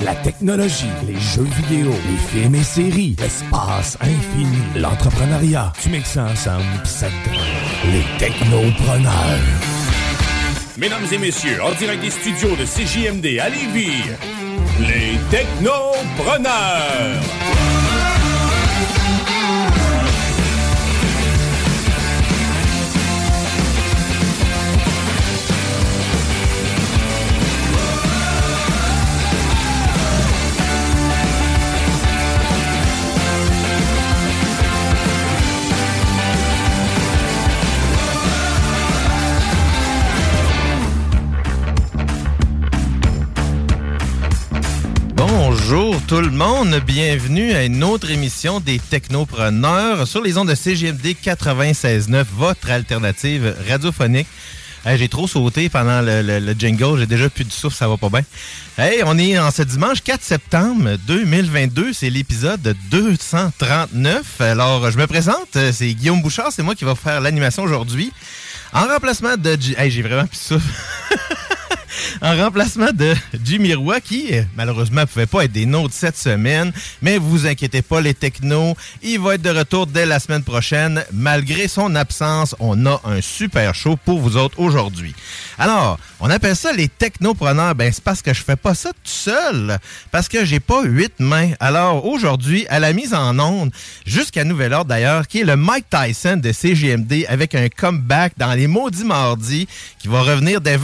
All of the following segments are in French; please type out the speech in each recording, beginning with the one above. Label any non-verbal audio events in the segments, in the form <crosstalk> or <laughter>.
La technologie, les jeux vidéo, les films et séries, l'espace infini, l'entrepreneuriat. Tu mixes ça ensemble les technopreneurs. Mesdames et messieurs, en direct des studios de CJMD à Lévis, les technopreneurs. Tout le monde, bienvenue à une autre émission des Technopreneurs sur les ondes de CGMD 96.9, votre alternative radiophonique. J'ai trop sauté pendant le, le- le jingle, j'ai déjà plus de souffle, ça va pas bien. Hey, on est en ce dimanche 4 septembre 2022, c'est l'épisode 239. Alors, je me présente, c'est Guillaume Bouchard, c'est moi qui va faire l'animation aujourd'hui. En remplacement de... Hey, j'ai vraiment plus de souffle. <laughs> <laughs> en remplacement de Jimmy qui malheureusement ne pouvait pas être des nôtres cette semaine. Mais vous inquiétez pas, les technos, il va être de retour dès la semaine prochaine. Malgré son absence, on a un super show pour vous autres aujourd'hui. Alors, on appelle ça les technopreneurs. Ben, c'est parce que je fais pas ça tout seul, parce que j'ai pas huit mains. Alors, aujourd'hui, à la mise en onde, jusqu'à nouvel ordre d'ailleurs, qui est le Mike Tyson de CGMD avec un comeback dans les maudits mardis qui va revenir dès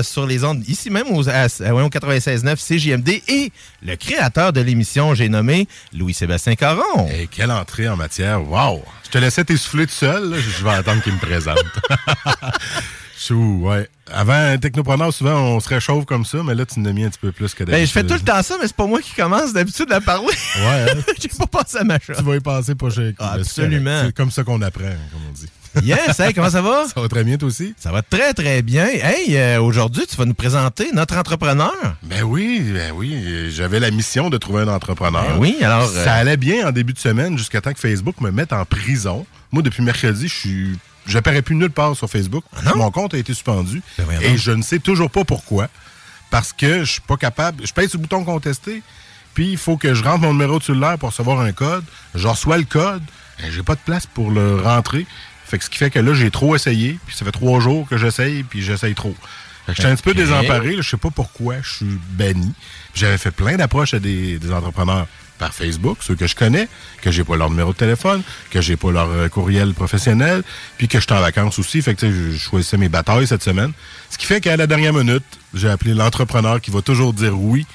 23h sur les ondes ici même aux, à, au 96.9 CGMD et le créateur de l'émission, j'ai nommé Louis-Sébastien Caron. Et quelle entrée en matière. Wow! Je te laissais t'essouffler tout seul. là. Je vais attendre qu'il me présente. <laughs> Chou, ouais. Avant, un technopreneur, souvent, on se réchauffe comme ça, mais là, tu n'as mis un petit peu plus que Ben, d'habitude. je fais tout le temps ça, mais c'est pas moi qui commence d'habitude à parler. Ouais, hein? <laughs> j'ai pas pensé à ma chose. tu vas y passer pas chez Ah, Ben, correct. absolument. C'est comme ça qu'on apprend, comme on dit. Yes, hey, comment ça va? <laughs> Ça va très bien, toi aussi? Ça va très, très bien. Hey, euh, aujourd'hui, tu vas nous présenter notre entrepreneur. Ben oui, ben oui. J'avais la mission de trouver un entrepreneur. Ben oui, alors, euh, Ça allait bien en début de semaine jusqu'à temps que Facebook me mette en prison. Moi, depuis mercredi, je suis. J'apparais plus nulle part sur Facebook. non? Mon compte a été suspendu. Ben et je ne sais toujours pas pourquoi. Parce que je suis pas capable. Je pèse sur le bouton contester. Puis il faut que je rentre mon numéro de cellulaire pour recevoir un code. Je reçois le code. J'ai pas de place pour le rentrer. Fait que ce qui fait que là, j'ai trop essayé. Puis ça fait trois jours que j'essaye. Puis j'essaye trop. Fait que je suis un petit peu désemparé. là. Je sais pas pourquoi je suis banni. J'avais fait plein d'approches à des, des entrepreneurs par Facebook, ceux que je connais, que j'ai pas leur numéro de téléphone, que j'ai pas leur euh, courriel professionnel, puis que je suis en vacances aussi. Fait que je choisissais mes batailles cette semaine. Ce qui fait qu'à la dernière minute, j'ai appelé l'entrepreneur qui va toujours dire oui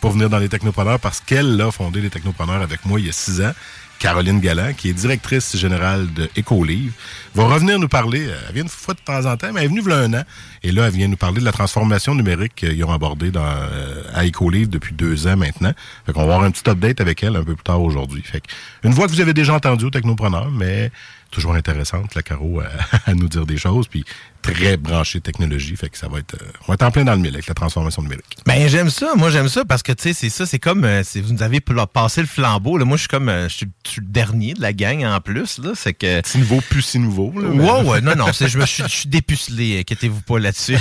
pour venir dans les technopreneurs parce qu'elle a fondé les technopreneurs avec moi il y a six ans. Caroline Galland, qui est directrice générale de Écolivre, va revenir nous parler. euh, Elle vient une fois de temps en temps, mais elle est venue il un an. Et là, elle vient nous parler de la transformation numérique qu'ils ont abordée dans, euh, à Écolivre depuis deux ans maintenant. Fait qu'on va avoir un petit update avec elle un peu plus tard aujourd'hui. Fait une voix que vous avez déjà entendue au Technopreneur, mais toujours intéressante, la Caro, à, <laughs> à nous dire des choses, puis très branchée technologie. Fait que ça va être, euh, on va être en plein dans le mille avec la transformation numérique. Ben j'aime ça, moi j'aime ça parce que tu sais c'est ça, c'est comme euh, si vous nous avez passé le flambeau. Là, moi je suis comme euh, je suis je suis le dernier de la gang en plus là, c'est que Si nouveau, plus si nouveau. Là, mais- Ouais, ouais, non, non, je me suis, je suis dépucelé, inquiétez-vous pas là-dessus.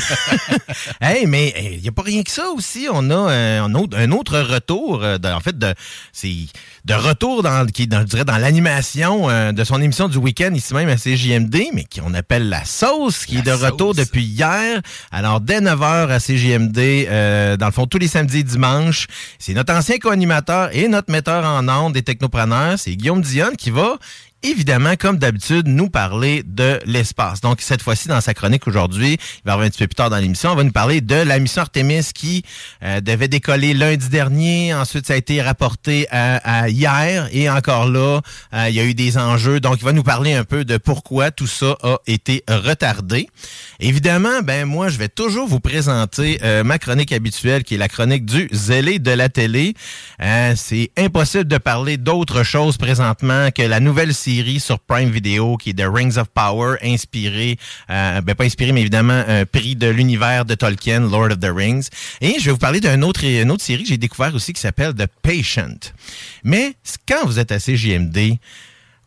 <laughs> hey, mais il n'y a pas rien que ça aussi. On a un, autre, un autre retour, de- en fait, de, c'est de retour dans, qui est dans, je dirais, dans l'animation de son émission du week-end week-end ici même à CJMD, mais qu'on appelle la sauce, qui est de retour depuis hier. Alors, dès 9h à CJMD, euh, dans le fond, tous les samedis et dimanches, c'est notre ancien co-animateur et notre metteur en ondes des technopreneurs, c'est Guillaume Dionne, qui va évidemment, comme d'habitude, nous parler de l'espace. Donc, cette fois-ci, dans sa chronique aujourd'hui, il va revenir un petit peu plus tard dans l'émission, on va nous parler de la mission Artemis qui euh, devait décoller lundi dernier. Ensuite, ça a été rapporté à, hier. Et encore là, euh, il y a eu des enjeux. Donc, il va nous parler un peu de pourquoi tout ça a été retardé. Évidemment, ben moi, je vais toujours vous présenter euh, ma chronique habituelle, qui est la chronique du zélé de la télé. C'est impossible de parler d'autre chose présentement que la nouvelle série sur Prime Video qui est The Rings of Power, inspiré, euh, ben pas inspiré, mais évidemment un prix de l'univers de Tolkien, Lord of the Rings. Et je vais vous parler d'une autre, autre série que j'ai découvert aussi qui s'appelle The Patient. Mais quand vous êtes à CJMD,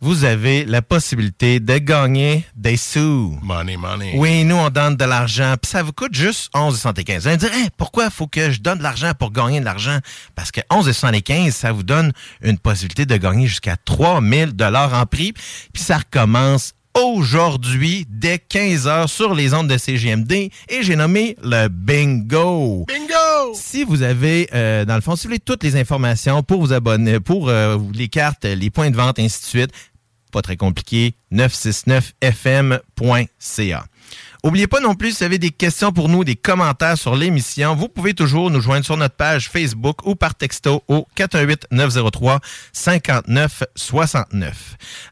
vous avez la possibilité de gagner des sous. Money, money. Oui, nous, on donne de l'argent. Puis ça vous coûte juste 11,75. Vous allez me dire, pourquoi faut que je donne de l'argent pour gagner de l'argent? Parce que 11,75, ça vous donne une possibilité de gagner jusqu'à 3000 dollars en prix. Puis ça recommence aujourd'hui dès 15 heures sur les ondes de CGMD et j'ai nommé le bingo. Bingo! Si vous avez, euh, dans le fond, si vous voulez toutes les informations pour vous abonner, pour euh, les cartes, les points de vente, ainsi de suite, pas très compliqué, 969fm.ca. Oubliez pas non plus, si vous avez des questions pour nous, des commentaires sur l'émission, vous pouvez toujours nous joindre sur notre page Facebook ou par texto au 418-903-5969.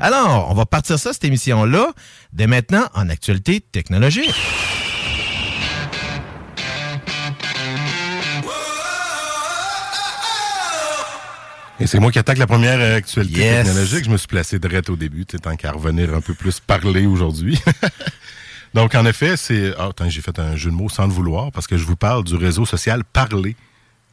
Alors, on va partir ça, cette émission-là, dès maintenant en actualité technologique. Et c'est moi qui attaque la première euh, actualité technologique. Je me suis placé direct au début, tant qu'à revenir un peu plus parler aujourd'hui. <laughs> Donc, en effet, c'est... Ah, attends, j'ai fait un jeu de mots sans le vouloir, parce que je vous parle du réseau social Parler.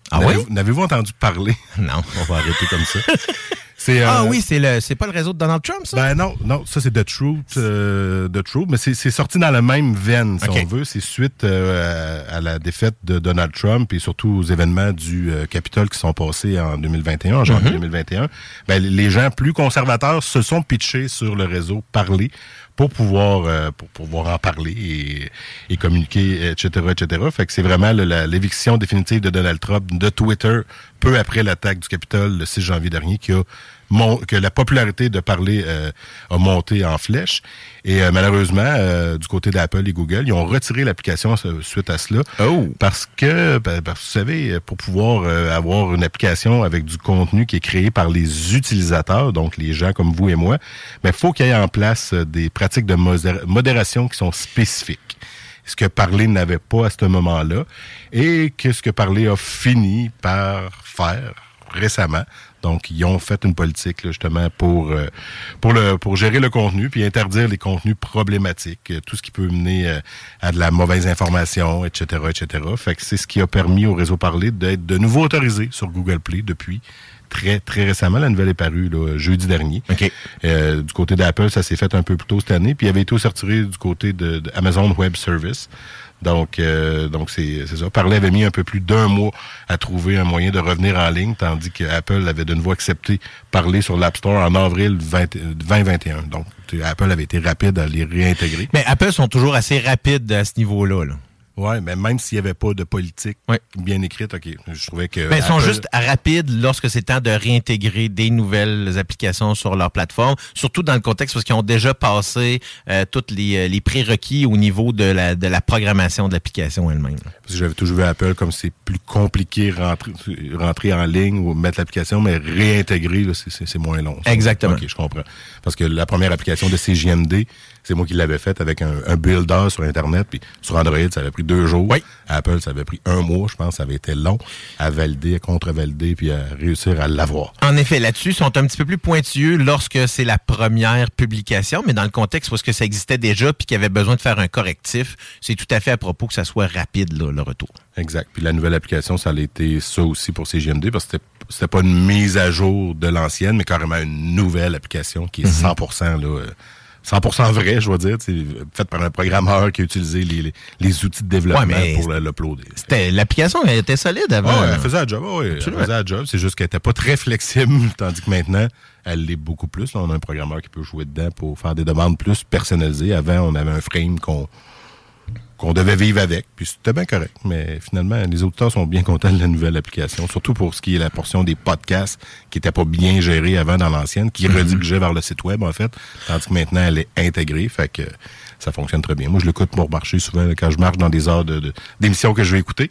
Ah oui? N'avez-vous entendu parler? Non. On va arrêter comme ça. <laughs> ah euh, oui, c'est le c'est pas le réseau de Donald Trump, ça? Ben non, non, ça c'est The Truth, euh, The Truth, mais c'est sorti dans la même veine, si on veut. C'est suite euh, à, la défaite de Donald Trump et surtout aux événements du Capitole qui sont passés en 2021, en janvier 2021. Mm-hmm. Ben, les gens plus conservateurs se sont pitchés sur le réseau Parler pour pouvoir pour pouvoir en parler et, et communiquer, etc., etc. Fait que c'est vraiment l'éviction définitive de Donald Trump de Twitter peu après l'attaque du Capitole le 6 janvier dernier qui a que la popularité de parler euh, a monté en flèche. Et euh, malheureusement, euh, du côté d'Apple et Google, ils ont retiré l'application suite à cela. Oh. Parce que, ben, ben, vous savez, pour pouvoir avoir une application avec du contenu qui est créé par les utilisateurs, donc les gens comme vous et moi, il faut qu'il y ait en place des pratiques de modération qui sont spécifiques ce que Parler n'avait pas à ce moment-là et qu'est-ce que Parler a fini par faire récemment. Donc, ils ont fait une politique justement pour euh, pour le pour gérer le contenu puis interdire les contenus problématiques, euh, tout ce qui peut mener euh, à de la mauvaise information, etc., etc. Fait que c'est ce qui a permis au réseau Parler d'être de nouveau autorisé sur Google Play depuis très très récemment. La nouvelle est parue jeudi dernier. du côté d'Apple, ça s'est fait un peu plus tôt cette année, puis il avait été aussi retiré du côté de, de Amazon Web Service. Donc, euh, donc c'est ça. Parler avait mis un peu plus d'un mois à trouver un moyen de revenir en ligne, tandis que Apple avait de nouveau accepté parler sur l'App Store en avril 2021. Donc, Apple avait été rapide à les réintégrer. Mais Apple sont toujours assez rapides à ce niveau-là. là oui, mais même s'il n'y avait pas de politique bien écrite, OK, je trouvais que... Mais ils sont juste rapides lorsque c'est temps de réintégrer des nouvelles applications sur leur plateforme, surtout dans le contexte parce qu'ils ont déjà passé euh, tous les, euh, les, prérequis au niveau de la, de la programmation de l'application elle-même. Parce que j'avais toujours vu Apple comme c'est plus compliqué rentrer, rentrer en ligne ou mettre l'application, mais réintégrer, c'est moins long. Exactement. OK, je comprends. Parce que la première application de CGMD, c'est moi qui l'avais faite avec un, un, builder sur Internet. Puis sur Android, ça avait pris deux jours. Oui. Apple, ça avait pris un mois, je pense. Ça avait été long à valider, à contre-valider, puis à réussir à l'avoir. En effet, là-dessus, ils sont un petit peu plus pointueux lorsque c'est la première publication, mais dans le contexte parce que ça existait déjà puis qu'il y avait besoin de faire un correctif, c'est tout à fait à propos que ça soit rapide, le retour. Exact. Puis la nouvelle application, ça a été ça aussi pour CGMD, parce que c'était, pas une mise à jour de l'ancienne, mais carrément une nouvelle application qui est 100% mhm. là, 100% vrai, je dois dire. C'est fait par un programmeur qui a utilisé les, les, les outils de développement Ouais, pour l'uploader. C'était L'application elle était solide avant. Ouais, elle faisait la job. ouais, elle faisait la job. C'est juste qu'elle était pas très flexible, <laughs> tandis que maintenant, elle l'est beaucoup plus. Là, on a un programmeur qui peut jouer dedans pour faire des demandes plus personnalisées. Avant, on avait un frame qu'on qu'on devait vivre avec, puis c'était bien correct. Mais finalement, les auditeurs sont bien contents de la nouvelle application, surtout pour ce qui est la portion des podcasts qui n'était pas bien gérée avant dans l'ancienne, qui redirigeait vers le site web, en fait, tandis que maintenant, elle est intégrée, fait que ça fonctionne très bien. Moi, je l'écoute pour marcher souvent, quand je marche dans des heures de- d'émissions que je vais écouter.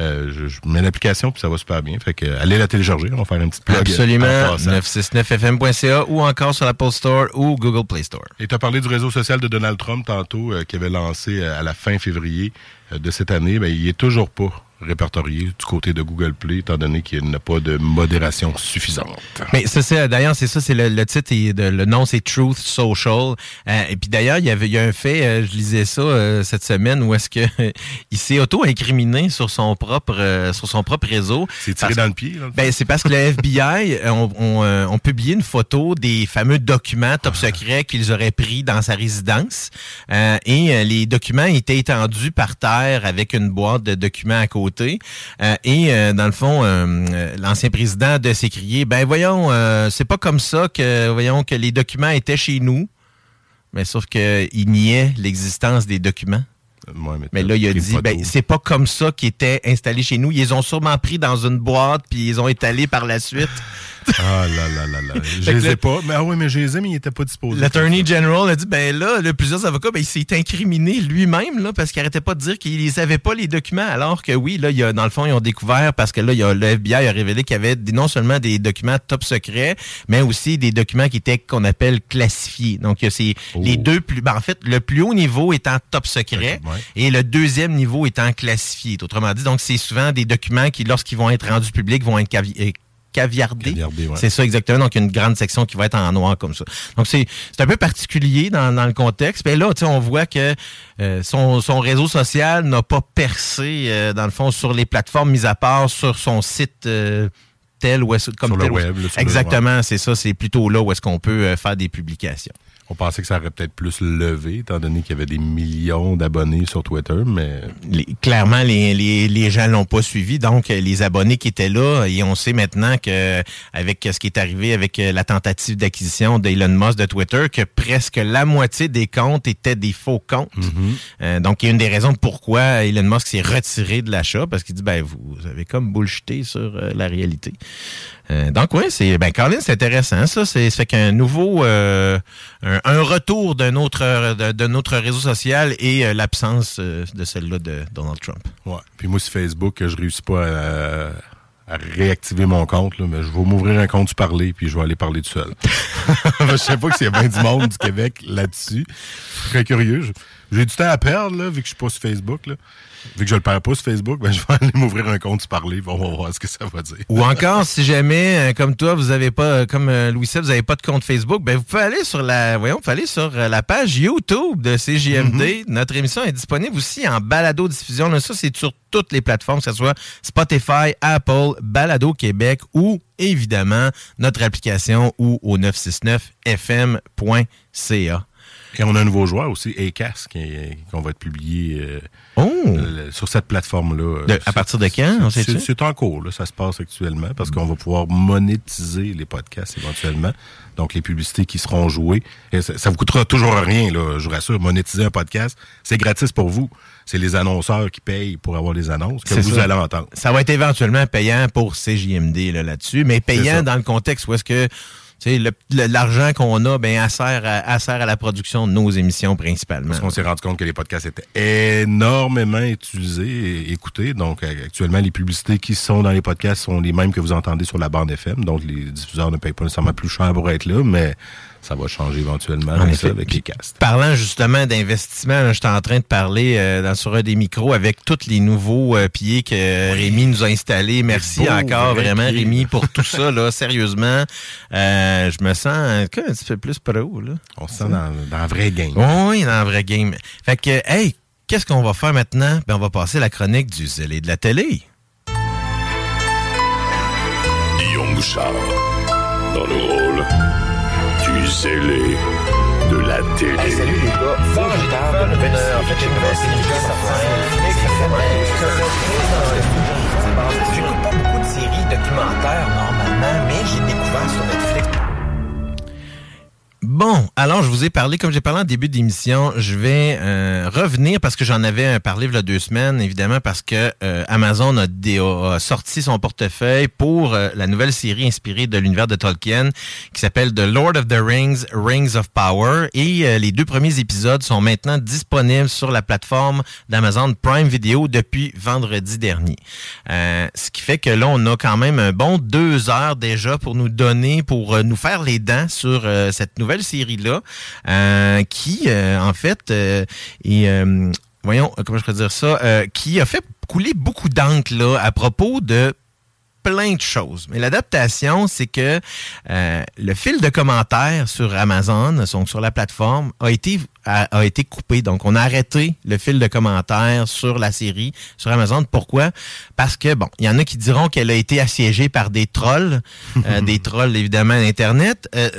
Euh, je, je mets l'application, puis ça va super bien. Fait que, euh, allez la télécharger, on va faire une petite plug. Absolument. en passant. 969fm.ca ou encore sur l'Apple Store ou Google Play Store. Et tu as parlé du réseau social de Donald Trump tantôt, euh, qui avait lancé euh, à la fin février euh, de cette année. Ben, il est toujours pas répertorié du côté de Google Play, étant donné qu'il n'a pas de modération suffisante. Mais ça, c'est d'ailleurs, c'est ça, c'est le, le titre, et de- le nom, c'est Truth Social. Euh, et puis d'ailleurs, il y avait, il y a un fait, euh, je lisais ça euh, cette semaine, où est-ce que <laughs> il s'est auto-incriminé sur son propre, euh, sur son propre réseau. C'est tiré Parce- dans le pied. Là, Ben, c'est parce que le <laughs> FBI euh, ont, euh, ont publié une photo des fameux documents top secrets qu'ils auraient pris dans sa résidence. Euh, et euh, les documents étaient étendus par terre avec une boîte de documents à côté. Euh, et euh, dans le fond, euh, l'ancien président de s'écrier, ben voyons, c'est pas comme ça que voyons que les documents étaient chez nous. Mais sauf qu'il niait l'existence des documents. Ouais, Mais là, il a dit, ben, c'est pas comme ça qu'ils étaient installés chez nous. Ils les ont sûrement pris dans une boîte, puis ils ont étalé par la suite. Ah là là là là. Je les ai pas. Mais ah oui, mais je les ai, mais il n'était pas disposé. L'attorney general a dit, ben là, le plusieurs avocats, ben, il s'est incriminé lui-même, là, parce qu'il arrêtait pas de dire qu'il les avait pas, les documents, alors que oui, là, il y a, dans le fond, ils ont découvert, parce que là, il y a, le FBI a révélé qu'il y avait non seulement des documents top secrets, mais aussi des documents qui étaient, qu'on appelle classifiés. Donc, il y a ces, Oh. les deux plus, ben, en fait, le plus haut niveau étant top secret, ouais. et le deuxième niveau étant classifié. Autrement dit, donc, c'est souvent des documents qui, lorsqu'ils vont être rendus publics, vont être ouais. C'est ça exactement. Donc, il y a une grande section qui va être en noir comme ça. Donc, c'est c'est un peu particulier dans, dans le contexte. Mais là, tu sais, on voit que euh, son, son réseau social n'a pas percé, euh, dans le fond, sur les plateformes, mis à part sur son site euh, tel ou est-ce comme Sur le tel ou- web, là, sur le- Exactement, c'est ça. C'est plutôt là où est-ce qu'on peut faire des publications. On pensait que ça aurait peut-être plus levé, étant donné qu'il y avait des millions d'abonnés sur Twitter, mais Les- clairement, les, les, les gens l'ont pas suivi. Donc, euh, les abonnés qui étaient là, et on sait maintenant que avec ce qui est arrivé avec euh, la tentative d'acquisition d'Elon Musk de Twitter, que presque la moitié des comptes étaient des faux comptes. Euh, donc, il y a une des raisons pourquoi Elon Musk s'est retiré de l'achat, parce qu'il dit, ben, vous avez comme bullshité sur euh, la réalité. Euh, donc, oui, c'est, ben, Colin, c'est intéressant, ça. C'est, fait qu'un nouveau, euh, un, retour d'un autre, d'un autre réseau social et euh, l'absence de celle-là de Donald Trump. Ouais. Puis moi, sur Facebook, je réussis pas à, réactiver mon compte, mais je vais m'ouvrir un compte du parler, puis je vais aller parler tout seul. <laughs> je sais pas y a bien du monde du Québec là-dessus. Je Très curieux. J'ai du temps à perdre, là, vu que je suis pas sur Facebook. Là. Vu que je le perds pas sur Facebook, ben, <laughs> je vais aller m'ouvrir un compte parler, on va voir ce que ça va dire. Ou encore, si jamais, euh, comme toi, vous avez pas, euh, comme euh, Louis vous avez pas de compte Facebook, ben vous pouvez aller sur la, voyons, vous pouvez aller sur la page YouTube de CJMD. Notre émission est disponible aussi en balado diffusion. Là, ça, c'est sur toutes les plateformes, que ce soit Spotify, Apple, Balado Québec ou évidemment notre application ou au 969fm.ca. Et on a un nouveau joueur aussi, ACAS, qu'on va être publié euh, Oh! le- sur cette plateforme-là. À partir de quand, C'est en cours, là, ça se passe actuellement, parce qu'on va pouvoir monétiser les podcasts éventuellement. Donc, les publicités qui seront jouées. Et ça, ça vous coûtera toujours rien, là, je vous rassure. Monétiser un podcast, c'est gratis pour vous. C'est les annonceurs qui payent pour avoir les annonces que C'est vous ça. allez entendre. Ça va être éventuellement payant pour CJMD là, là-dessus, mais payant dans le contexte où est-ce que l'argent qu'on a, ben, elle sert, à, sert à la production de nos émissions principalement. Parce qu'on s'est rendu compte que les podcasts étaient énormément utilisés et écoutés. Donc, euh, actuellement, les publicités qui sont dans les podcasts sont les mêmes que vous entendez sur la bande FM. Donc, les diffuseurs ne payent pas nécessairement plus cher pour être là, mais ça va changer éventuellement En comme effet. ça, avec les castes. Parlant justement d'investissement, j'étais en train de parler euh, dans, sur un des micros avec tous les nouveaux euh, pieds que Rémi nous a installés. Merci encore vraiment Rémi pour tout ça. Là, <laughs> sérieusement, Euh, je me sens un petit peu plus pro. Là. On se sent dans, dans un vrai game. Oui, dans un vrai game. Fait que, hey, qu'est-ce qu'on va faire maintenant? Ben, on va passer la chronique du zélé de la télé. Guillaume Bouchard, dans le rôle du zélé de la télé. salut les gars, En fait, j'ai une J'écoute pas beaucoup de séries documentaires normalement, mais j'ai découvert sur Netflix. Bon, alors je vous ai parlé, comme j'ai parlé en début d'émission, je vais euh, revenir parce que j'en avais parlé il y a deux semaines, évidemment, parce que euh, Amazon a, sorti son portefeuille pour euh, la nouvelle série inspirée de l'univers de Tolkien qui s'appelle The Lord of the Rings, Rings of Power. Et les deux premiers épisodes sont maintenant disponibles sur la plateforme d'Amazon Prime Video depuis vendredi dernier. Ce qui fait que là, on a quand même un bon deux heures déjà pour nous donner, pour nous faire les dents sur cette nouvelle série-là, euh, qui, euh, en fait, euh, est... voyons, comment je peux dire ça, qui a fait couler beaucoup d'encre là à propos de plein de choses. Mais l'adaptation, c'est que euh, le fil de commentaires sur Amazon, donc sur la plateforme, a été a, a été coupé. Donc, on a arrêté le fil de commentaires sur la série sur Amazon. Pourquoi? Parce que bon, il y en a qui diront qu'elle a été assiégée par des trolls, euh, <laughs> des trolls évidemment Internet. Euh,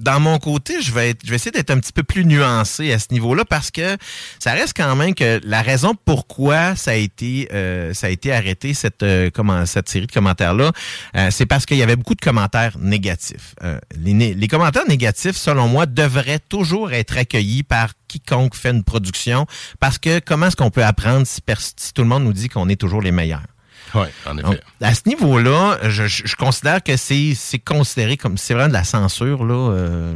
dans mon côté, je vais, être, je vais essayer d'être un petit peu plus nuancé à ce niveau-là parce que ça reste quand même que la raison pourquoi ça a été, euh, ça a été arrêté cette, euh, comment, cette série de commentaires-là, euh, c'est parce qu'il y avait beaucoup de commentaires négatifs. Les, commentaires négatifs, selon moi, devraient toujours être accueillis par quiconque fait une production parce que comment est-ce qu'on peut apprendre si, si tout le monde nous dit qu'on est toujours les meilleurs? Oui, en effet. Donc, à ce niveau-là, je, je- je considère que c'est considéré comme c'est vraiment de la censure là. euh,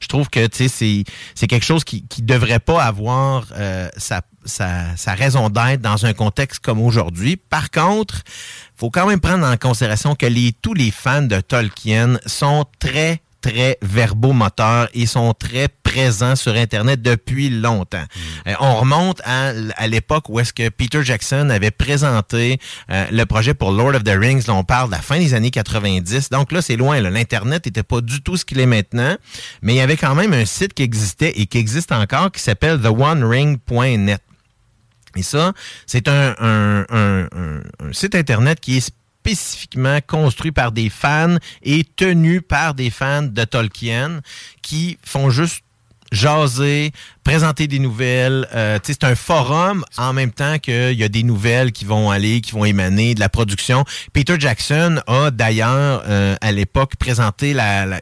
je trouve que tu sais c'est quelque chose qui qui devrait pas avoir euh, sa, sa sa raison d'être dans un contexte comme aujourd'hui. Par contre, faut quand même prendre en considération que les tous les fans de Tolkien sont très très verbomoteurs et sont très présents sur Internet depuis longtemps. Euh, on remonte à, à l'époque où est-ce que Peter Jackson avait présenté euh, le projet pour Lord of the Rings. Là, on parle de la fin des années 90. Donc là, c'est loin. L'Internet n'était pas du tout ce qu'il est maintenant. Mais il y avait quand même un site qui existait et qui existe encore qui s'appelle theonering.net. Et ça, c'est un, un- un- un- un site Internet qui est spécifiquement construit par des fans et tenu par des fans de Tolkien qui font juste jaser, présenter des nouvelles. Euh, c'est un forum en même temps qu'il y a des nouvelles qui vont aller, qui vont émaner de la production. Peter Jackson a d'ailleurs euh, à l'époque présenté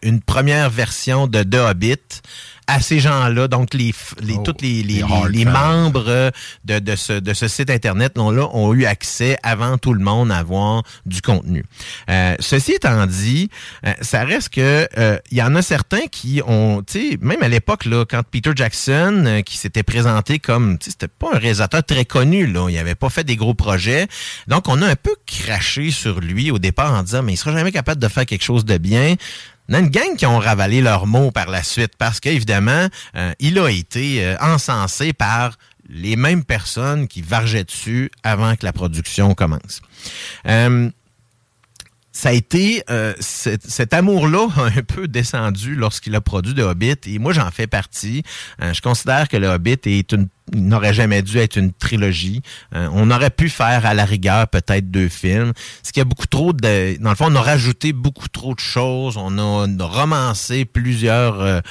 une première version de The Hobbit à ces gens-là, donc les, les Oh, toutes les, les, les membres de, de, ce, de ce site internet là ont eu accès avant tout le monde à voir du contenu. Euh, ceci étant dit, euh, ça reste que euh, il y en a certains qui ont, tu sais, même à l'époque là, quand Peter Jackson, euh, qui s'était présenté comme, tu sais, c'était pas un réalisateur très connu là, il avait pas fait des gros projets, donc on a un peu craché sur lui au départ en disant mais il sera jamais capable de faire quelque chose de bien. En a une gang qui ont ravalé leurs mots par la suite parce qu'évidemment, euh, il a été euh, encensé par les mêmes personnes qui vargeaient dessus avant que la production commence. Euh, ça a été euh, cet, amour-là <laughs> a un peu descendu lorsqu'il a produit The Hobbit et moi j'en fais partie. Euh, je considère que le Hobbit est n'aurait jamais dû être une trilogie. Euh, on aurait pu faire à la rigueur peut-être deux films. Ce qui a beaucoup trop de. Dans le fond, on a rajouté beaucoup trop de choses. On a, romancé plusieurs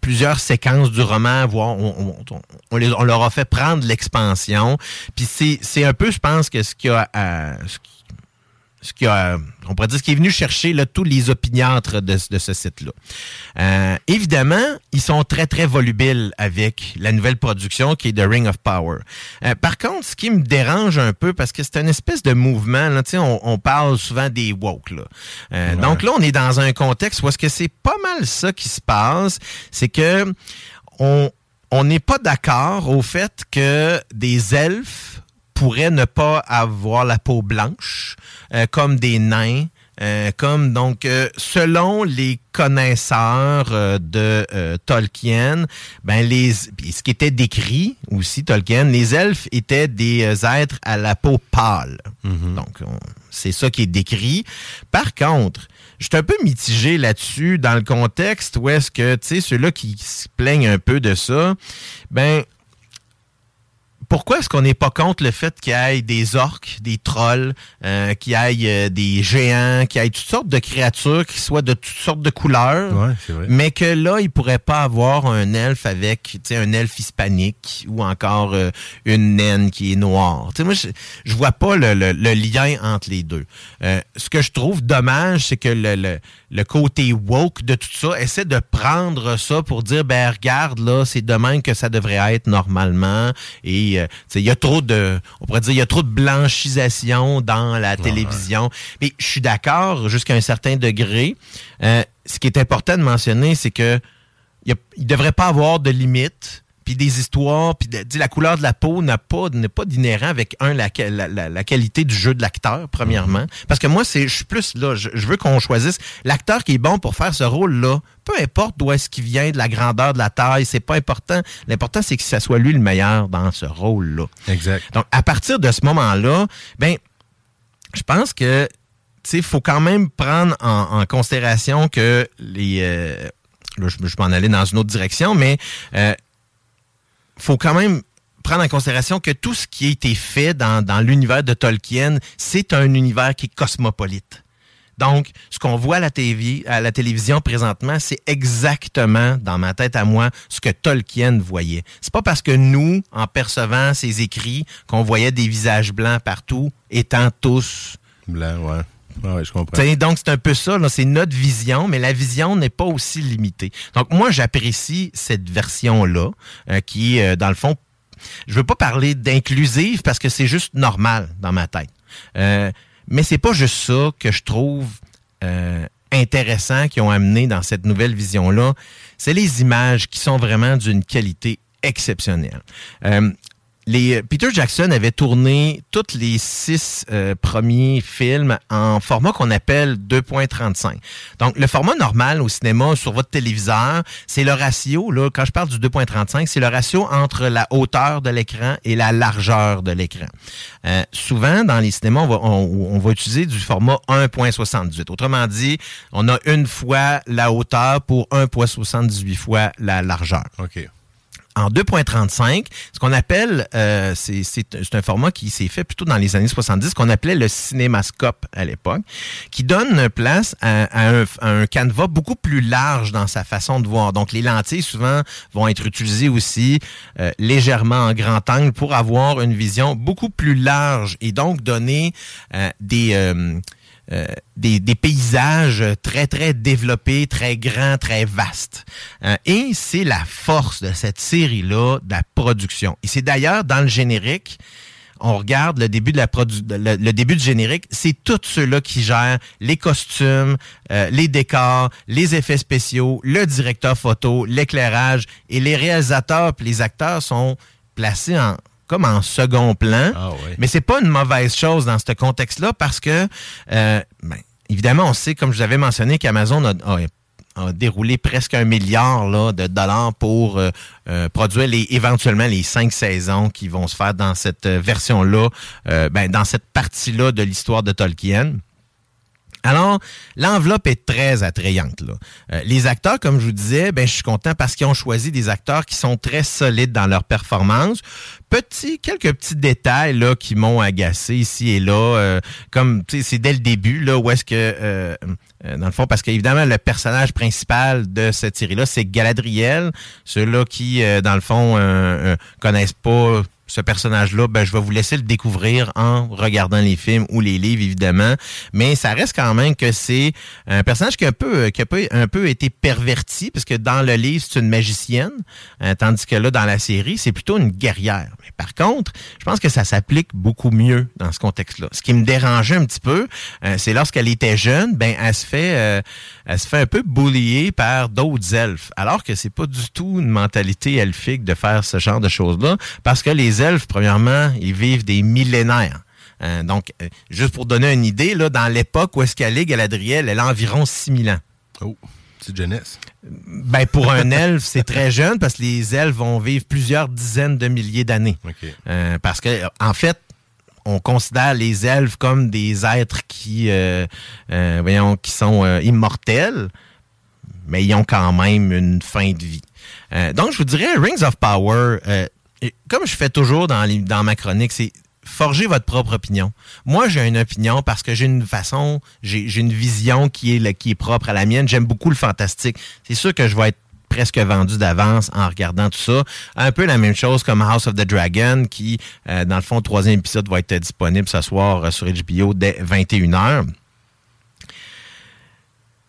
plusieurs séquences du roman, voire on, on- on- leur a fait prendre l'expansion. Puis c'est c'est un peu, je pense, que ce qui a ce qui a, on pourrait dire ce qui est venu chercher là, tous les opiniâtres de, de ce site-là. Euh, évidemment, ils sont très, très volubiles avec la nouvelle production qui est The Ring of Power. Euh, par contre, ce qui me dérange un peu, parce que c'est une espèce de mouvement, là, tu sais, on, on parle souvent des woke. Là. Euh, Donc là, on est dans un contexte où est-ce que c'est pas mal ça qui se passe, c'est que on on n'est pas d'accord au fait que des elfes pourraient ne pas avoir la peau blanche, euh, comme des nains, euh, comme donc euh, selon les connaisseurs euh, de euh, Tolkien, ben les ce qui était décrit aussi Tolkien, les elfes étaient des euh, êtres à la peau pâle. Donc on- c'est ça qui est décrit. Par contre, je suis un peu mitigé là-dessus dans le contexte où est-ce que tu sais ceux-là qui se plaignent un peu de ça, ben pourquoi est-ce qu'on n'est pas contre le fait qu'il y ait des orques, des trolls, euh, qu'il y ait euh, des géants, qu'il y ait toutes sortes de créatures qui soient de toutes sortes de couleurs, Ouais, c'est vrai. mais que là, il pourrait pas avoir un elfe avec, tu un elfe hispanique ou encore euh, une naine qui est noire. Moi, je, je vois pas le, le- le lien entre les deux. Ce que je trouve dommage, c'est que le, côté woke de tout ça essaie de prendre ça pour dire, ben regarde, là, c'est de même que ça devrait être normalement. Et euh, il y a trop de, on pourrait dire, il y a trop de blanchisation dans la télévision. Mais je suis d'accord jusqu'à un certain degré. Euh, ce qui est important de mentionner, c'est que il ne devrait pas avoir de limites, puis des histoires, puis la couleur de la peau n'a pas n'est pas d'inhérent avec un la, la, la- la qualité du jeu de l'acteur premièrement, parce que moi c'est je suis plus là, je, je veux qu'on choisisse l'acteur qui est bon pour faire ce rôle là, peu importe d'où est-ce qu'il vient, de la grandeur, de la taille, c'est pas important. L'important c'est que ça soit lui le meilleur dans ce rôle là. Exact. Donc, à partir de ce moment-là, ben, je pense que, tu sais, il faut quand même prendre en, en considération que les. euh, là, je, je peux en aller dans une autre direction, mais euh, faut quand même prendre en considération que tout ce qui a été fait dans, l'univers de Tolkien, c'est un univers qui est cosmopolite. Donc, ce qu'on voit à la, TV, à la télévision présentement, c'est exactement, dans ma tête à moi, ce que Tolkien voyait. C'est pas parce que nous, en percevant ses écrits, qu'on voyait des visages blancs partout, étant tous Blanc, ouais. Je comprends. Donc, c'est un peu ça, c'est notre vision, mais la vision n'est pas aussi limitée. Donc, moi, j'apprécie cette version-là, euh, qui euh, dans le fond, je veux pas parler d'inclusive parce que c'est juste normal dans ma tête. Euh, mais c'est pas juste ça que je trouve euh, intéressant qu'ils ont amené dans cette nouvelle vision-là. C'est les images qui sont vraiment d'une qualité exceptionnelle. Les, Peter Jackson avait tourné tous les six euh, premiers films en format qu'on appelle 2.35. Donc, le format normal au cinéma sur votre téléviseur, c'est le ratio, là, quand je parle du 2.35, c'est le ratio entre la hauteur de l'écran et la largeur de l'écran. Euh, souvent, dans les cinémas, on va, utiliser du format 1.78. Autrement dit, on a une fois la hauteur pour 1.78 fois la largeur. En 2.35, ce qu'on appelle, euh, c'est un format qui s'est fait plutôt dans les années 70, qu'on appelait le cinémascope à l'époque, qui donne place à, un, à un canevas beaucoup plus large dans sa façon de voir. Donc, les lentilles, souvent, vont être utilisées aussi euh, légèrement en grand angle pour avoir une vision beaucoup plus large et donc donner euh, des... euh, des, des paysages très, très développés, très grands, très vastes. Euh, et c'est la force de cette série-là, de la production. Et c'est d'ailleurs dans le générique, on regarde le début de la produ le, le début du générique, c'est tous ceux-là qui gèrent les costumes, euh, les décors, les effets spéciaux, le directeur photo, l'éclairage et les réalisateurs puis les acteurs sont placés en comme en second plan. Ah ouais. Mais c'est pas une mauvaise chose dans ce contexte-là parce que, euh, ben, évidemment, on sait, comme je vous avais mentionné, qu'Amazon a, a- a déroulé presque un milliard là, de dollars pour euh, euh, produire les, éventuellement les cinq saisons qui vont se faire dans cette version-là, ben, dans cette partie-là de l'histoire de Tolkien. Alors, l'enveloppe est très attrayante. Là. Euh, les acteurs, comme je vous disais, ben, je suis content parce qu'ils ont choisi des acteurs qui sont très solides dans leur performance. Petit, quelques petits détails là, qui m'ont agacé ici et là, euh, comme tu sais, c'est dès le début, là, où est-ce que, euh, euh, dans le fond, parce qu'évidemment, le personnage principal de cette série-là, c'est Galadriel. Ceux-là qui, euh, dans le fond, connaissent pas ce personnage-là, ben, je vais vous laisser le découvrir en regardant les films ou les livres, évidemment. Mais ça reste quand même que c'est un personnage qui a un peu, qui a un peu été perverti, parce que dans le livre, c'est une magicienne, tandis que là, dans la série, c'est plutôt une guerrière. Mais par contre, je pense que ça s'applique beaucoup mieux dans ce contexte-là. Ce qui me dérangeait un petit peu, euh, c'est lorsqu'elle était jeune, ben, elle se fait, euh, elle se fait un peu boulier par d'autres elfes. Alors que c'est pas du tout une mentalité elfique de faire ce genre de choses-là, parce que les elfes, premièrement, ils vivent des millénaires. Euh, donc, juste pour donner une idée, là, dans l'époque où est-ce qu'elle est, Galadriel, elle a environ 6000 ans. Oh, petite jeunesse. Ben, pour un <laughs> elfe, c'est très jeune parce que les elfes vont vivre plusieurs dizaines de milliers d'années. Euh, parce que, en fait, on considère les elfes comme des êtres qui, euh, euh, voyons, qui sont immortels, mais ils ont quand même une fin de vie. Donc, je vous dirais, Rings of Power, comme je fais toujours dans, les- dans ma chronique, c'est forger votre propre opinion. Moi, j'ai une opinion parce que j'ai une façon, j'ai une vision qui est, propre à la mienne. J'aime beaucoup le fantastique. C'est sûr que je vais être presque vendu d'avance en regardant tout ça. Un peu la même chose comme House of the Dragon, qui, euh, dans le fond, le troisième épisode va être disponible ce soir euh, sur HBO dès 21h.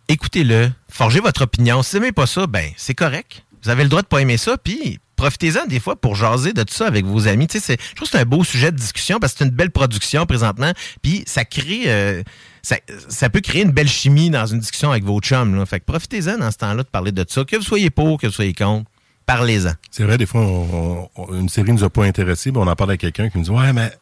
Écoutez-le, forgez votre opinion. Si vous n'aimez pas ça, ben c'est correct. Vous avez le droit de pas aimer ça, puis profitez-en des fois pour jaser de tout ça avec vos amis. Tu sais, je trouve que c'est un beau sujet de discussion parce que c'est une belle production présentement, puis ça crée, euh, ça, peut créer une belle chimie dans une discussion avec vos chums. Fait que profitez-en dans ce temps-là de parler de ça. Que vous soyez pour, que vous soyez contre, parlez-en. C'est vrai, des fois, une série nous a pas intéressés, mais on en parle avec quelqu'un qui nous dit Ouais, mais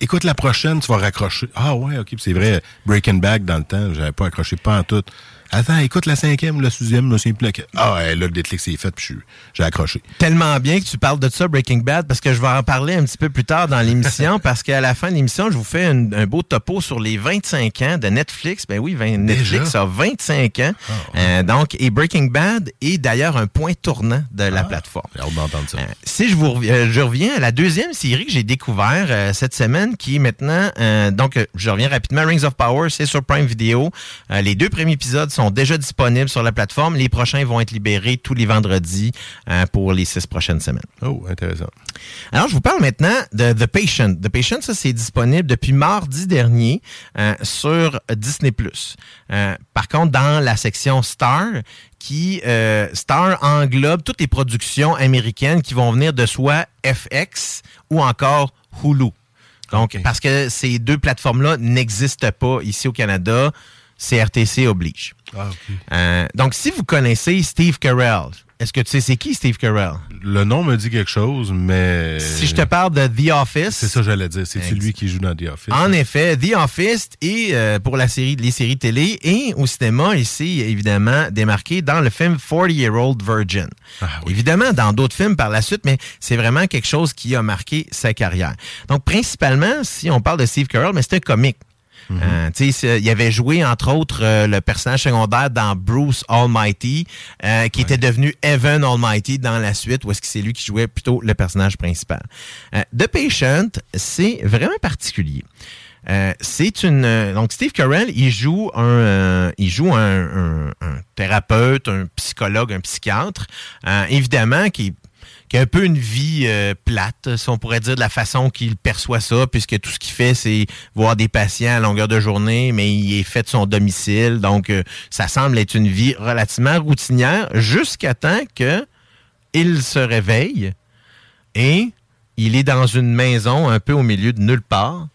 écoute la prochaine, tu vas raccrocher. Ah ouais, ok. C'est vrai, Breaking Back dans le temps, j'avais pas accroché pas en tout. Attends, écoute la cinquième ou la sixième, me souviens plus laquelle. Ah ouais, là, le Netflix est fait, puis j'ai accroché. tellement bien que tu parles de ça, Breaking Bad, parce que je vais en parler un petit peu plus tard dans l'émission, <laughs> parce qu'à la fin de l'émission, je vous fais un, un beau topo sur les 25 ans de Netflix. Ben oui, 20 Netflix a 25 ans. Euh, donc, et Breaking Bad est d'ailleurs un point tournant de la plateforme. J'ai hâte d'entendre ça. Euh, si je vous rev- euh, je reviens à la deuxième série que j'ai découvert euh, cette semaine, qui est maintenant, donc je reviens rapidement, Rings of Power, c'est sur Prime Video. Les deux premiers épisodes sont déjà disponibles sur la plateforme. Les prochains vont être libérés tous les vendredis euh, pour les six prochaines semaines. Oh, intéressant. Alors, je vous parle maintenant de The Patient. The Patient, ça, c'est disponible depuis mardi dernier euh, sur Disney+. Euh, par contre, dans la section Star, qui euh, Star englobe toutes les productions américaines qui vont venir de soit FX ou encore Hulu. Donc, parce que ces deux plateformes-là n'existent pas ici au Canada, CRTC oblige. Ah. Euh, donc, si vous connaissez Steve Carell, est-ce que tu sais c'est qui Steve Carell? Le nom me dit quelque chose, mais. Si je te parle de The Office, C'est ça, que j'allais dire. C'est lui qui joue dans The Office? En effet, The Office et euh, pour la série, les séries télé et au cinéma, ici évidemment démarqué dans le film 40 Year Old Virgin. Ah oui. Évidemment, dans d'autres films par la suite, mais c'est vraiment quelque chose qui a marqué sa carrière. Donc principalement, si on parle de Steve Carell, mais c'est un comique. Euh, tu sais, c'est- il avait joué entre autres euh, le personnage secondaire dans Bruce Almighty, euh, qui était devenu Evan Almighty dans la suite, où est-ce que c'est lui qui jouait plutôt le personnage principal. Euh, The Patient, c'est vraiment particulier. Euh, c'est une euh, donc Steve Carell il joue un euh, il joue un, un- un thérapeute un psychologue un psychiatre euh, évidemment qui qui a un peu une vie euh, plate, si on pourrait dire, de la façon qu'il perçoit ça, puisque tout ce qu'il fait, c'est voir des patients à longueur de journée, mais il est fait de son domicile. Donc, euh, ça semble être une vie relativement routinière jusqu'à temps que il se réveille et il est dans une maison un peu au milieu de nulle part.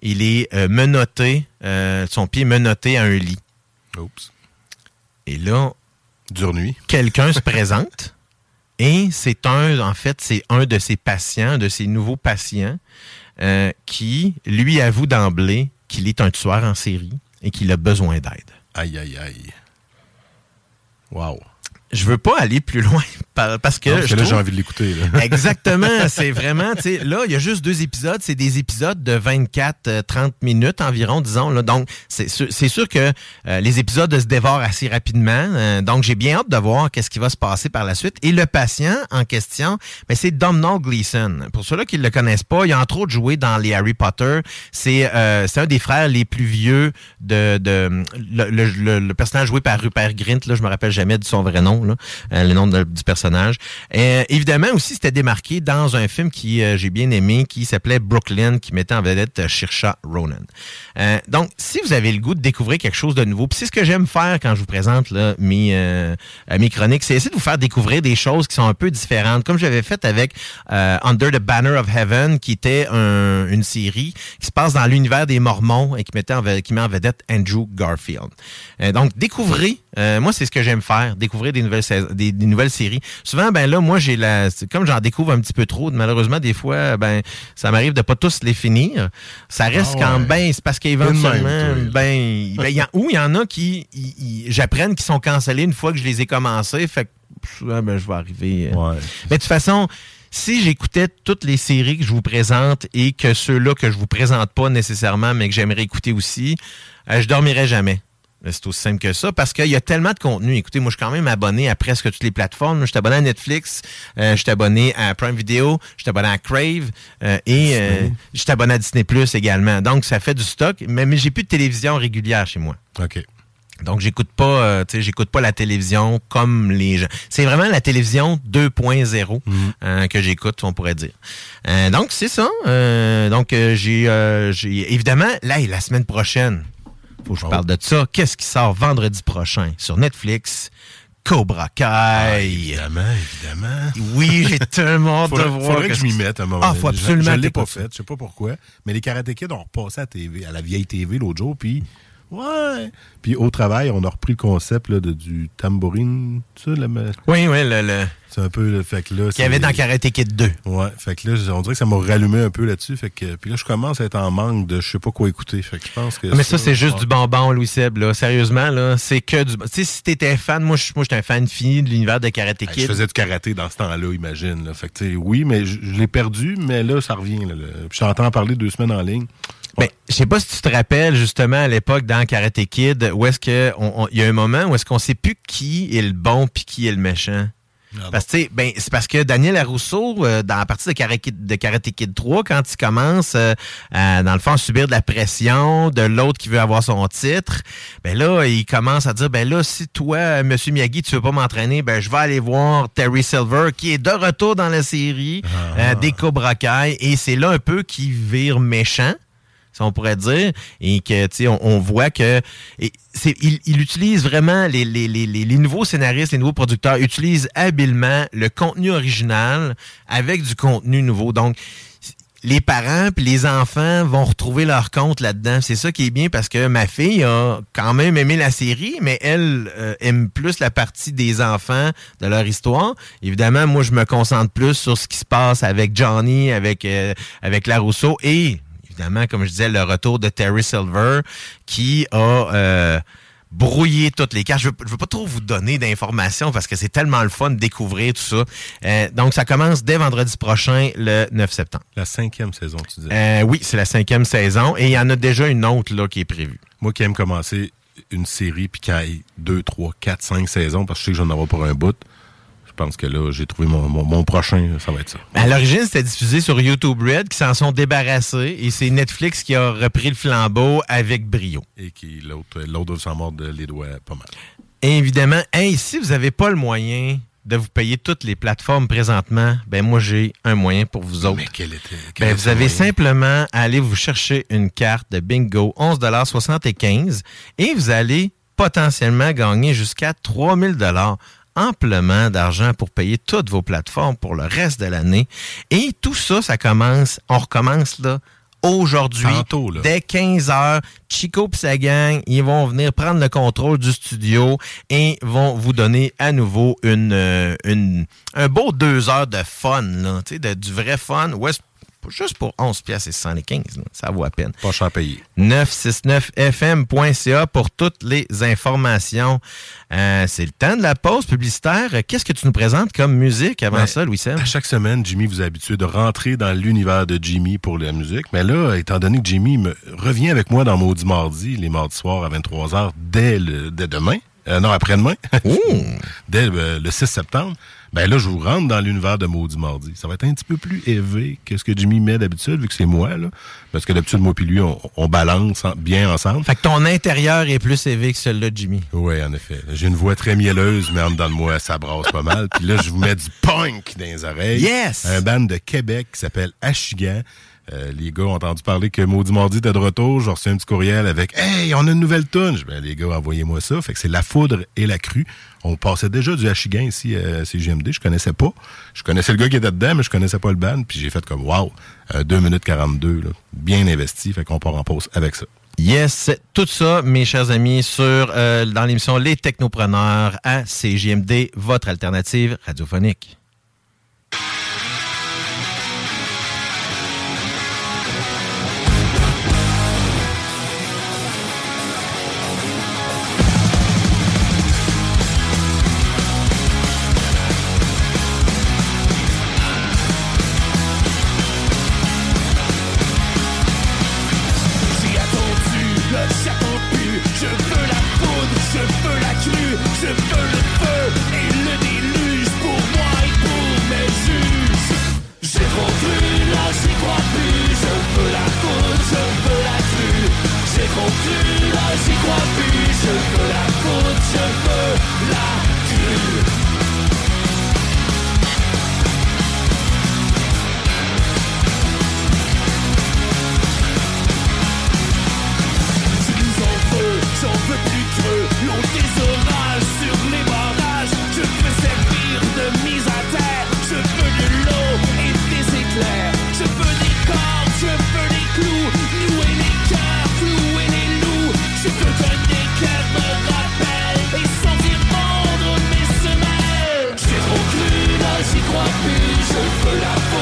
Il est euh, menotté, son pied est menotté à un lit. Oups. Et là, Dure nuit. quelqu'un se <laughs> présente et c'est un, en fait, c'est un de ses patients, de ses nouveaux patients, euh, qui lui avoue d'emblée qu'il est un tueur en série et qu'il a besoin d'aide. Aïe, aïe, aïe. Wow. Je veux pas aller plus loin <laughs> par- parce que, Non, parce je que là, trouve- j'ai envie de l'écouter. là. <laughs> Exactement, <laughs> c'est vraiment, tu sais, là, il y a juste deux épisodes, c'est des épisodes de 24-30 minutes environ, disons. Là. Donc, c'est sûr, c'est sûr que euh, les épisodes se dévorent assez rapidement. euh, donc, j'ai bien hâte de voir qu'est-ce qui va se passer par la suite. Et le patient en question, ben, c'est Domhnall Gleeson. Pour ceux-là qui ne le connaissent pas, il a entre autres joué dans les Harry Potter. C'est euh, c'est un des frères les plus vieux de... de le, le- le- le personnage joué par Rupert Grint, là, je me rappelle jamais de son vrai nom, euh, le nom du personnage. Euh, évidemment aussi, c'était démarqué dans un film qui euh, j'ai bien aimé, qui s'appelait Brooklyn, qui mettait en vedette Saoirse Ronan. Donc, si vous avez le goût de découvrir quelque chose de nouveau, c'est ce que j'aime faire quand je vous présente mes, mes chroniques, c'est essayer de vous faire découvrir des choses qui sont un peu différentes, comme j'avais fait avec Under the Banner of Heaven, qui était un- une série qui se passe dans l'univers des Mormons et qui mettait en, qui met en vedette Andrew Garfield. Donc, découvrez, moi c'est ce que j'aime faire, découvrir des nouvelles des, des nouvelles séries. Souvent, ben là, moi j'ai la, comme j'en découvre un petit peu trop, malheureusement des fois, ben ça m'arrive de pas tous les finir. Ça reste Ah quand ben c'est parce qu'éventuellement, ben, ben, il y a, ou il y en a qui, j'apprenne qu'ils sont cancellés une fois que je les ai commencés, fait que souvent, ben je vais arriver. euh, Ouais. mais de toute façon, si j'écoutais toutes les séries que je vous présente et que ceux-là que je vous présente pas nécessairement, mais que j'aimerais écouter aussi, euh, je dormirais jamais. C'est aussi simple que ça parce qu'il y a tellement de contenu. Écoutez, moi, je suis quand même abonné à presque toutes les plateformes. Je suis abonné à Netflix, euh, je suis abonné à Prime Video, je suis abonné à Crave euh, et euh, je suis abonné à Disney Plus également. Donc, ça fait du stock, mais, mais j'ai plus de télévision régulière chez moi. OK. Donc, j'écoute pas, euh, tu sais, j'écoute pas la télévision comme les gens. C'est vraiment la télévision 2.0 euh, que j'écoute, on pourrait dire. Euh, donc, c'est ça. Donc, j'ai, j'ai évidemment, là, la semaine prochaine, faut que je Oh. parle de ça. Qu'est-ce qui sort vendredi prochain sur Netflix? Cobra Kai. Évidemment, évidemment. Oui, j'ai <laughs> tellement de voir. faudrait que je m'y mette à un moment Ah, faut Je- absolument Je que l'ai pas fait, je sais pas pourquoi. Mais les Karate Kids ont repassé à, TV, à la vieille TV l'autre jour, puis ouais. Puis au travail, on a repris le concept là, de, du tambourine. Tu sais, la Oui, oui, le, le- c'est un peu le fait que là. qu'il y avait dans Karate Kid 2. Ouais, fait que là, on dirait que ça m'a rallumé un peu là-dessus. Fait que, puis là, je commence à être en manque de je sais pas quoi écouter. Fait que je pense que. Mais ça, c'est juste du bonbon, Louis Seb, là. Sérieusement, là, c'est que du. Tu sais, si t'étais fan, moi, je moi, j'étais un fan fini de l'univers de Karate Kid. Je faisais du karaté dans ce temps-là, imagine. Là. Fait que, tu sais, oui, mais je, je l'ai perdu, mais là, ça revient. Là, Puis j'entends parler deux semaines en ligne. Ben, je sais pas si tu te rappelles justement à l'époque dans Karate Kid où est-ce que il y a un moment où est-ce qu'on sait plus qui est le bon puis qui est le méchant. Parce que ben c'est parce que Daniel Larousseau euh, dans la partie de Karate, Kid, de Karate Kid 3 quand il commence euh, dans le fond à subir de la pression de l'autre qui veut avoir son titre, ben là il commence à dire ben là si toi monsieur Miyagi tu veux pas m'entraîner, ben je vais aller voir Terry Silver qui est de retour dans la série euh, des Cobra Kai et c'est là un peu qu'il vire méchant si on pourrait dire, et que tu sais, on, on voit que et il, il utilise vraiment les, les, les, les, les nouveaux scénaristes, les nouveaux producteurs utilisent habilement le contenu original avec du contenu nouveau. Donc les parents puis les enfants vont retrouver leur compte là-dedans. C'est ça qui est bien parce que ma fille a quand même aimé la série, mais elle euh, aime plus la partie des enfants de leur histoire. Évidemment, moi, je me concentre plus sur ce qui se passe avec Johnny, avec euh, avec la Rousseau et évidemment, comme je disais, le retour de Terry Silver qui a euh, brouillé toutes les cartes. Je veux, je veux pas trop vous donner d'informations parce que c'est tellement le fun de découvrir tout ça. Euh, donc, ça commence dès vendredi prochain, le 9 septembre. La cinquième saison, tu disais. Euh, oui, c'est la cinquième saison et il y en a déjà une autre là, qui est prévue. Moi qui aime commencer une série, puis qu'il y ait deux, trois, quatre, cinq saisons, parce que je sais que j'en aurai pour un bout, pense que là, j'ai trouvé mon, mon, mon prochain, ça va être ça. À l'origine, c'était diffusé sur YouTube Red, qui s'en sont débarrassés, et c'est Netflix qui a repris le flambeau avec brio. Et qui l'autre l'autre s'en mordre les doigts pas mal. Et évidemment, hey, si vous n'avez pas le moyen de vous payer toutes les plateformes présentement, ben moi j'ai un moyen pour vous autres. Mais quel était. quel Ben, vous avez moyen? simplement à aller vous chercher une carte de bingo 11,75 et vous allez potentiellement gagner jusqu'à 3000 dollars amplement d'argent pour payer toutes vos plateformes pour le reste de l'année. Et tout ça, ça commence, on recommence là aujourd'hui, dès 15 heures. Chico et sa gang, ils vont venir prendre le contrôle du studio et vont vous donner à nouveau une, euh, une un beau deux heures de fun, là, tu sais, de- du vrai fun. Ouais, c'est juste pour 11 pièces et 75, là, ça vaut à peine. Pas cher payé. 969fm.ca pour toutes les informations. Euh, c'est le temps de la pause publicitaire. Qu'est-ce que tu nous présentes comme musique avant Ben, ça, Louis-Seb? À chaque semaine, Jimmy vous a habitué de rentrer dans l'univers de Jimmy pour la musique. Mais là, étant donné que Jimmy me revient avec moi dans Maudit Mardi, les mardis soirs à 23h, dès, le, dès demain, euh, non, après-demain, <laughs> dès le, le 6 septembre, ben là, je vous rentre dans l'univers de Maudit Mardi. Ça va être un petit peu plus élevé que ce que Jimmy met d'habitude, vu que c'est moi, là. Parce que d'habitude, moi puis lui, on, on balance en- bien ensemble. Fait que ton intérieur est plus élevé que celui-là de Jimmy. Oui, en effet. J'ai une voix très mielleuse, mais en dedans de moi, ça brasse pas mal. Puis là, je vous mets du punk dans les oreilles. Yes! Un band de Québec qui s'appelle Achigan. Euh, les gars ont entendu parler que Maudit Mardi était de retour. J'ai reçu un petit courriel avec Hey, on a une nouvelle dis, Ben, les gars, envoyez-moi ça. Fait que c'est La Foudre et la Crue. On passait déjà du Achigan ici à CGMD. Je connaissais pas. Je connaissais le gars qui était dedans, mais je connaissais pas le band. Puis j'ai fait comme Wow, euh, 2 minutes 42, là. bien investi. Fait qu'on part en pause avec ça. Yes, tout ça, mes chers amis, sur euh, dans l'émission Les Technopreneurs à CJMD, votre alternative radiophonique. But I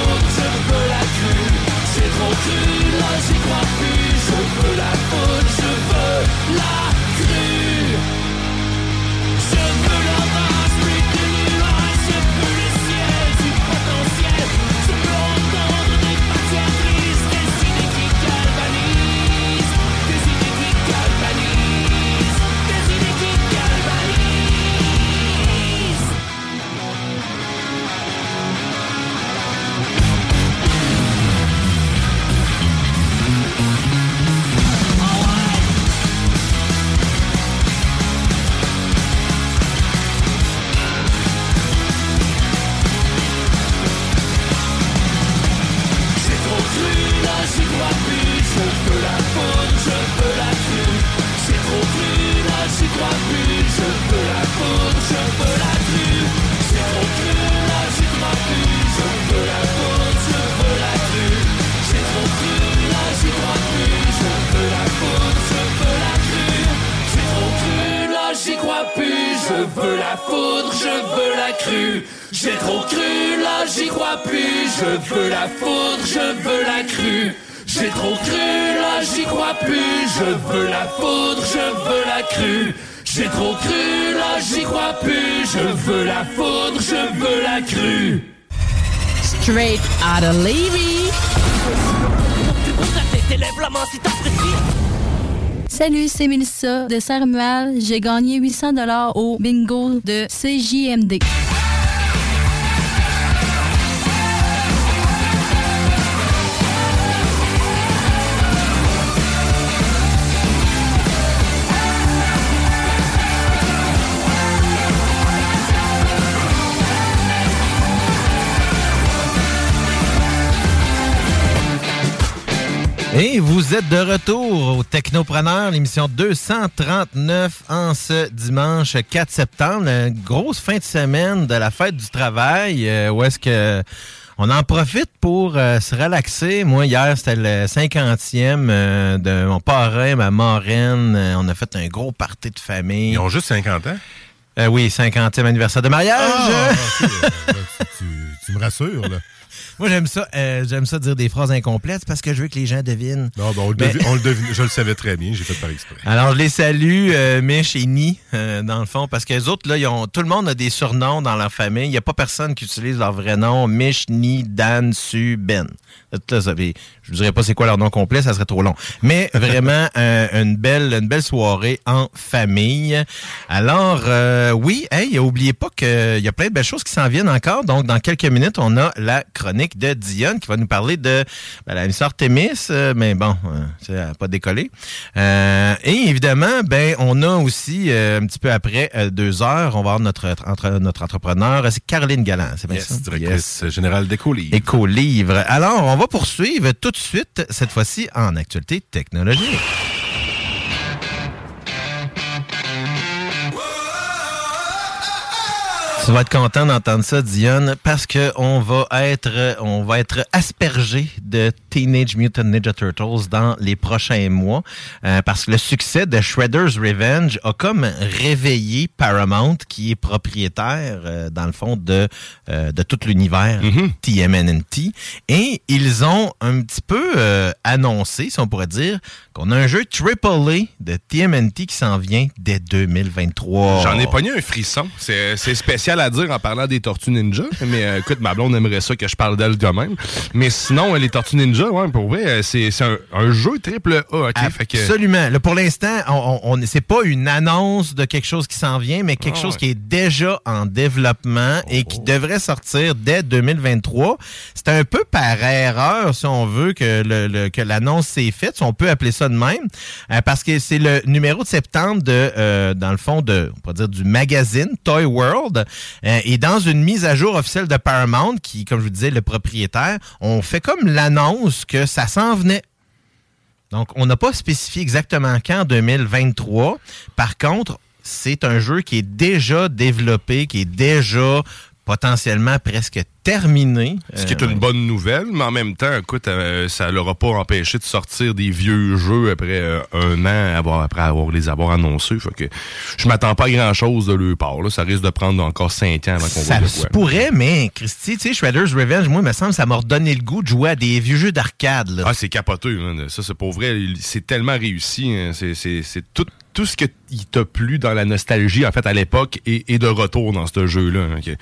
c'est Melissa de Saint-Romuald. J'ai gagné 800 dollars au bingo de CJMD. Et vous êtes de retour au Technopreneur, l'émission 239 en ce dimanche 4 septembre. Une grosse fin de semaine de la fête du travail. euh, où est-ce que on en profite pour euh, se relaxer. Moi, hier, c'était le 50e euh, de mon parrain, ma marraine. On a fait un gros party de famille. Ils ont juste 50 ans? Oui, 50e anniversaire de mariage. Ah, <laughs> tu, tu- tu me rassures, là. Moi, j'aime ça, euh, j'aime ça dire des phrases incomplètes parce que je veux que les gens devinent. Non, ben, on le Mais- devi- on le devine- je le savais très bien, j'ai fait par exprès. Alors, je les salue, euh, Mich et Ni, euh, dans le fond, parce que les autres, là, ils ont, tout le monde a des surnoms dans leur famille. Il n'y a pas personne qui utilise leur vrai nom. Mich, Ni, Dan, Su, Ben. Tout ça, puis je ne dirais pas c'est quoi leur nom complet, ça serait trop long. Mais <laughs> vraiment, euh, une, belle, une belle soirée en famille. Alors, euh, oui, hey, oubliez pas qu'il y a plein de belles choses qui s'en viennent encore. Donc, dans quelques minutes, on a la chronique de Dionne qui va nous parler de ben, la miss Artemis, euh, mais bon, euh, ça n'a pas décollé. Euh, et évidemment, ben, on a aussi, euh, un petit peu après deux heures, on va avoir notre, entre- notre entrepreneur, c'est Caroline Galland, c'est bien Yes, ça? directrice générale d'Écolivre. Éco-livre. Alors, on va poursuivre tout de suite, cette fois-ci, en actualité technologique. Tu vas être content d'entendre ça, Dionne, parce que on va être, on va être aspergé de Teenage Mutant Ninja Turtles dans les prochains mois, euh, parce que le succès de Shredder's Revenge a comme réveillé Paramount, qui est propriétaire, euh, dans le fond, de, euh, de tout l'univers TMNT, et ils ont un petit peu annoncé, si on pourrait dire, qu'on a un jeu AAA de TMNT qui s'en vient dès 2023. J'en ai pogné un frisson. C'est spécial à dire en parlant des Tortues Ninja. Mais écoute, ma blonde aimerait ça que je parle d'elle quand même. Mais sinon, les Tortues Ninja, ouais, pour vrai, euh, c'est un, un jeu triple A. que- Absolument. Là, pour l'instant, on, on, c'est pas une annonce de quelque chose qui s'en vient, mais quelque Ah chose ouais. qui est déjà en développement et qui devrait sortir dès 2023. C'est un peu par erreur, si on veut, que le, le- que l'annonce s'est faite, si on peut appeler ça de même, euh, parce que c'est le numéro de septembre de, euh, dans le fond, de, on va dire, du magazine Toy World. Euh, et dans une mise à jour officielle de Paramount, qui, comme je vous disais, le propriétaire, on fait comme l'annonce que ça s'en venait. Donc, on n'a pas spécifié exactement quand 2023. Par contre, c'est un jeu qui est déjà développé, qui est déjà potentiellement presque terminé. Ce qui est Euh, une bonne nouvelle, mais en même temps, écoute, euh, ça l'aura pas empêché de sortir des vieux jeux après euh, un an avoir, après avoir les avoir annoncés. Fait que je m'attends pas à grand chose de leur part. Là. Ça risque de prendre encore cinq ans avant qu'on voit Ça se pourrait, mais Christy, tu sais, Shredder's Revenge, moi, il me semble, ça m'a redonné le goût de jouer à des vieux jeux d'arcade. Ah, c'est capoteux. hein. Ça, c'est pour vrai. C'est tellement réussi. hein. C'est tout, tout ce qui t'a plu dans la nostalgie, en fait, à l'époque, et, et de retour dans ce jeu-là. hein. Ok.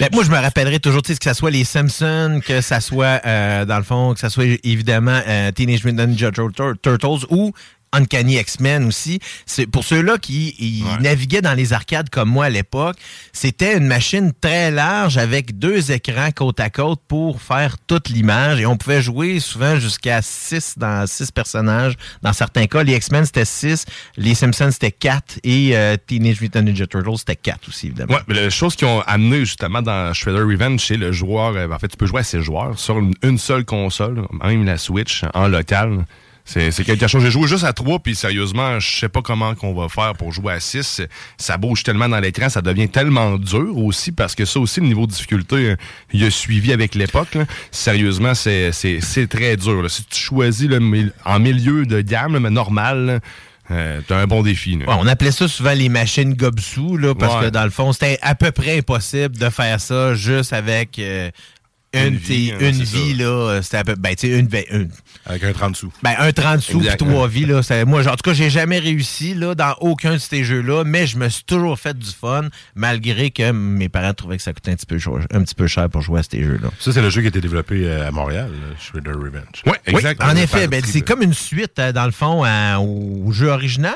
Ben, moi, je me rappellerai toujours, que ça soit les Simpsons, que ça soit, euh, dans le fond, que ça soit évidemment euh, Teenage Mutant Ninja Tur- Tur- Turtles ou Uncanny X-Men aussi. C'est pour ceux-là qui ils naviguaient dans les arcades comme moi à l'époque, c'était une machine très large avec deux écrans côte à côte pour faire toute l'image et on pouvait jouer souvent jusqu'à six dans six personnages. Dans certains cas, les X-Men c'était six, les Simpsons c'était quatre et euh, Teenage Mutant Ninja Turtles c'était quatre aussi évidemment. Ouais, mais la chose qu'ils ont amené justement dans Shredder Revenge, c'est le joueur. euh, en fait, tu peux jouer à ces joueurs sur une, une seule console, même la Switch en local. C'est quelque chose. J'ai joué juste à trois, puis sérieusement, je sais pas comment qu'on va faire pour jouer à six. Ça bouge tellement dans l'écran, ça devient tellement dur aussi, parce que ça aussi, le niveau de difficulté, euh, il a suivi avec l'époque. Sérieusement, c'est c'est- c'est très dur. là. Si tu choisis le, en milieu de gamme, là, mais normal, là, euh, t'as un bon défi. là. Ouais, on appelait ça souvent les machines Gobsou, là, parce Ouais. que dans le fond, c'était à peu près impossible de faire ça juste avec euh, une, vie, hein, une vie, là. euh, C'était à peu ben, une, ben, une- Avec un 30 sous. ben, un 30 sous puis trois vies, là. Moi, genre, en tout cas, j'ai jamais réussi, là, dans aucun de ces jeux-là, mais je me suis toujours fait du fun, malgré que mes parents trouvaient que ça coûtait un petit peu, cher- un petit peu cher pour jouer à ces jeux-là. Ça, c'est le jeu qui a été développé euh, à Montréal, Shredder Revenge. Ouais, Oui, exact. en On a effet, ben, c'est comme une suite, euh, dans le fond, au jeu original.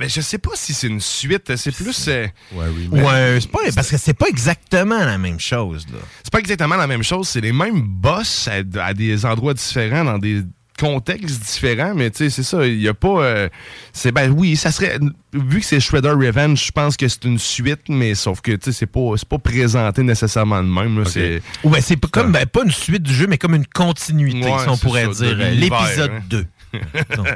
Mais je sais pas si c'est une suite. C'est plus. euh, Ouais. Ouais, c'est pas, parce que c'est pas exactement la même chose, là. c'est pas exactement la même chose. C'est les mêmes boss à, à des endroits différents, dans des contextes différents, mais tu sais, c'est ça. Il y a pas. euh, c'est ben oui, ça serait. Vu que c'est Shredder Revenge, je pense que c'est une suite, mais sauf que tu sais, c'est pas, c'est pas présenté nécessairement de même. là, c'est- Ouais, ben, c'est pas comme ben, pas une suite du jeu, mais comme une continuité, Ouais, si on pourrait ça, dire. euh, L'épisode hein. 2. Donc,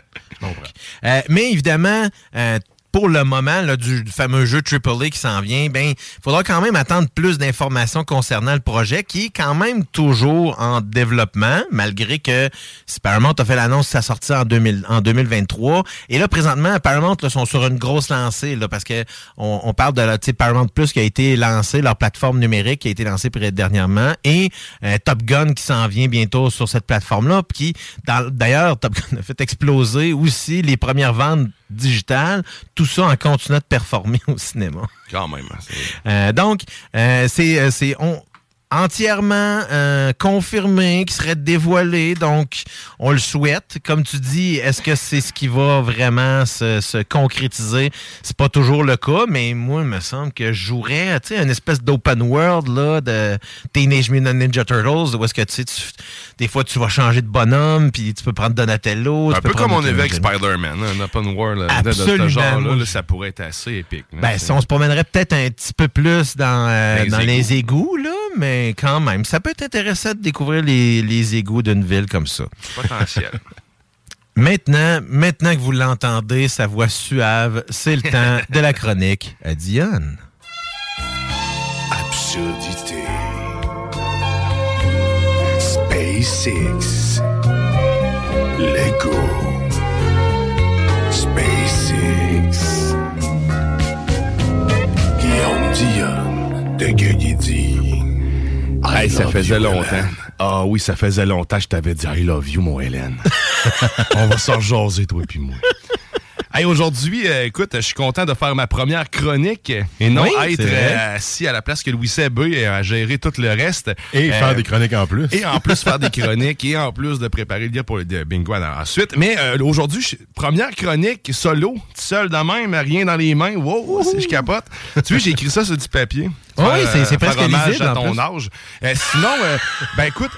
<laughs> euh, mais évidemment, euh, pour le moment là, du fameux jeu AAA qui s'en vient, ben il faudra quand même attendre plus d'informations concernant le projet qui est quand même toujours en développement, malgré que Paramount a fait l'annonce de sa sortie en, 2000, en 2023. Et là, présentement, Paramount là, sont sur une grosse lancée là, parce que on, on parle de la Paramount Plus qui a été lancé, leur plateforme numérique qui a été lancée dernièrement, et euh, Top Gun qui s'en vient bientôt sur cette plateforme-là, qui, d'ailleurs, Top Gun a fait exploser aussi les premières ventes digitales, ça en continuant de performer au cinéma. Quand même. hein, Euh, donc, euh, c'est euh, c'est on- entièrement euh, confirmé, qui serait dévoilé. Donc, on le souhaite. Comme tu dis, est-ce que c'est ce qui va vraiment se, se concrétiser? C'est pas toujours le cas, mais moi, il me semble que je jouerais, tu sais, une espèce d'open world, là, de Teenage Mutant Ninja Turtles, où est-ce que, tu sais, des fois, tu vas changer de bonhomme, puis tu peux prendre Donatello. Un tu peux peu comme on avait avec. Spider-Man, hein, un open world là, de- ce genre-là, là, ça pourrait être assez épique. là. Ben, si on se promènerait peut-être un petit peu plus dans, euh, dans les égouts, là, mais quand même, ça peut être intéressant de découvrir les, les égouts d'une ville comme ça. potentiel. <laughs> Maintenant, maintenant que vous l'entendez, sa voix suave, c'est le temps de la chronique à Dionne. Absurdité. SpaceX. Lego. SpaceX. Guillaume Dion de Gueugui Hey, ça faisait longtemps. Ah oui, ça faisait longtemps que je t'avais dit I love you, mon Hélène. <laughs> On va s'en jaser, toi et puis moi. Hey, aujourd'hui, euh, écoute, je suis content de faire ma première chronique et non Oui, être euh, assis à la place que Louis Sebeu et à gérer tout le reste. Et Euh, faire des chroniques en plus. Et en plus faire des chroniques et en plus de préparer le lien pour le bingo ensuite. Mais euh, aujourd'hui, première chronique solo, seul de même, rien dans les mains. Wow, je capote. tu vois, j'ai écrit ça sur du papier. <laughs> Oui, c'est- presque lisible, à en ton plus. âge. Euh, sinon, euh, ben écoute,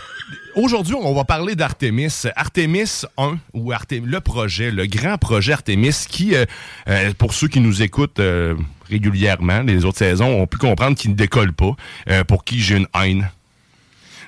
Aujourd'hui, on va parler d'Artemis. Artemis 1, ou le projet, le grand projet Artemis, qui, euh, euh, pour ceux qui nous écoutent euh, régulièrement, les autres saisons, ont pu comprendre qu'il ne décolle pas, pour qui j'ai une haine.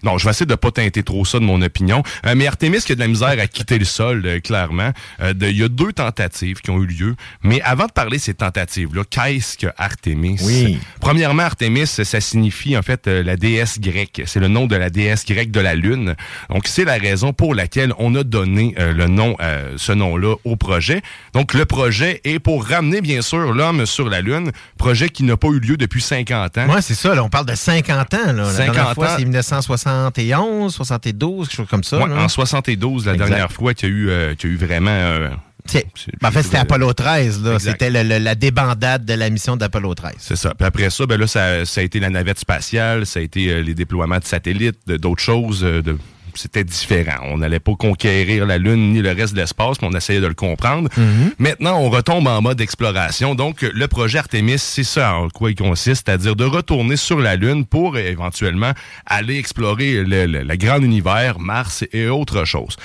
Non, je vais essayer de pas teinter trop ça de mon opinion. Euh, mais Artemis qui a de la misère à quitter le sol, euh, clairement. Euh, il y a deux tentatives qui ont eu lieu. Mais avant de parler de ces tentatives-là, qu'est-ce que Artemis? Oui. Premièrement, Artemis, ça signifie en fait euh, la déesse grecque. C'est le nom de la déesse grecque de la Lune. Donc, c'est la raison pour laquelle on a donné euh, le nom, ce nom-là au projet. Donc, le projet est pour ramener, bien sûr, l'homme sur la Lune. Projet qui n'a pas eu lieu depuis 50 ans. Oui, c'est ça. Là, on parle de 50 ans. Là. La 50 fois, c'est 1960. 71, 72, quelque chose comme ça. En 72, la dernière fois qu'il y, eu, euh, y, a eu vraiment. Euh, ben, en fait, c'était Apollo 13. C'était la débandade de la mission d'Apollo 13. C'est ça. Puis après ça, ben là, ça, a été la navette spatiale, ça a été euh, les déploiements de satellites, d'autres choses, euh, c'était différent. On n'allait pas conquérir la Lune ni le reste de l'espace, mais on essayait de le comprendre. Maintenant, on retombe en mode exploration. Donc, le projet Artemis, c'est ça en quoi il consiste, c'est-à-dire de retourner sur la Lune pour euh, éventuellement aller explorer le, le- le grand univers, Mars et autre chose.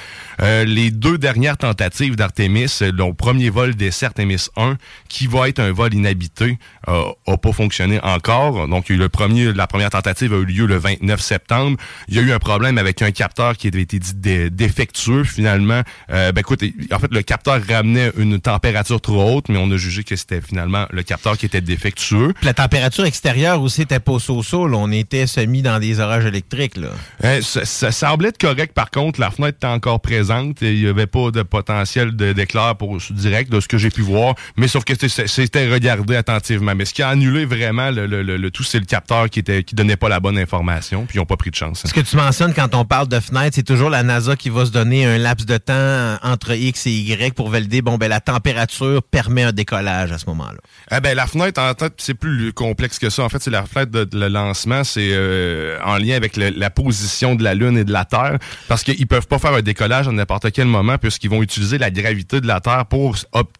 Euh, les deux dernières tentatives d'Artemis, euh, le premier vol d'essai Artemis 1, qui va être un vol inhabité, euh, a pas fonctionné encore. Donc, le premier, la première tentative a eu lieu le 29 septembre. Il y a eu un problème avec un capteur capteur qui avait été dit dé- défectueux finalement. Euh, ben écoute, en fait, le capteur ramenait une température trop haute, mais on a jugé que c'était finalement le capteur qui était défectueux. Puis la température extérieure aussi était pas so-so. On était semi dans des orages électriques. Là. Euh, ça, ça semblait être correct, par contre, la fenêtre était encore présente. et Il n'y avait pas de potentiel d'éclair pour direct de ce que j'ai pu voir, mais sauf que c'était regardé attentivement. Mais ce qui a annulé vraiment le, le- le- le tout, c'est le capteur qui était qui donnait pas la bonne information, puis ils n'ont pas pris de chance. hein. Ce que tu mentionnes quand on parle de fenêtre, c'est toujours la NASA qui va se donner un laps de temps entre X et Y pour valider, bon, ben la température permet un décollage à ce moment-là. Eh ben, la fenêtre, en fait, c'est plus complexe que ça. En fait, c'est la fenêtre de, le lancement, c'est euh, en lien avec la position de la Lune et de la Terre, parce qu'ils peuvent pas faire un décollage à n'importe quel moment, puisqu'ils vont utiliser la gravité de la Terre pour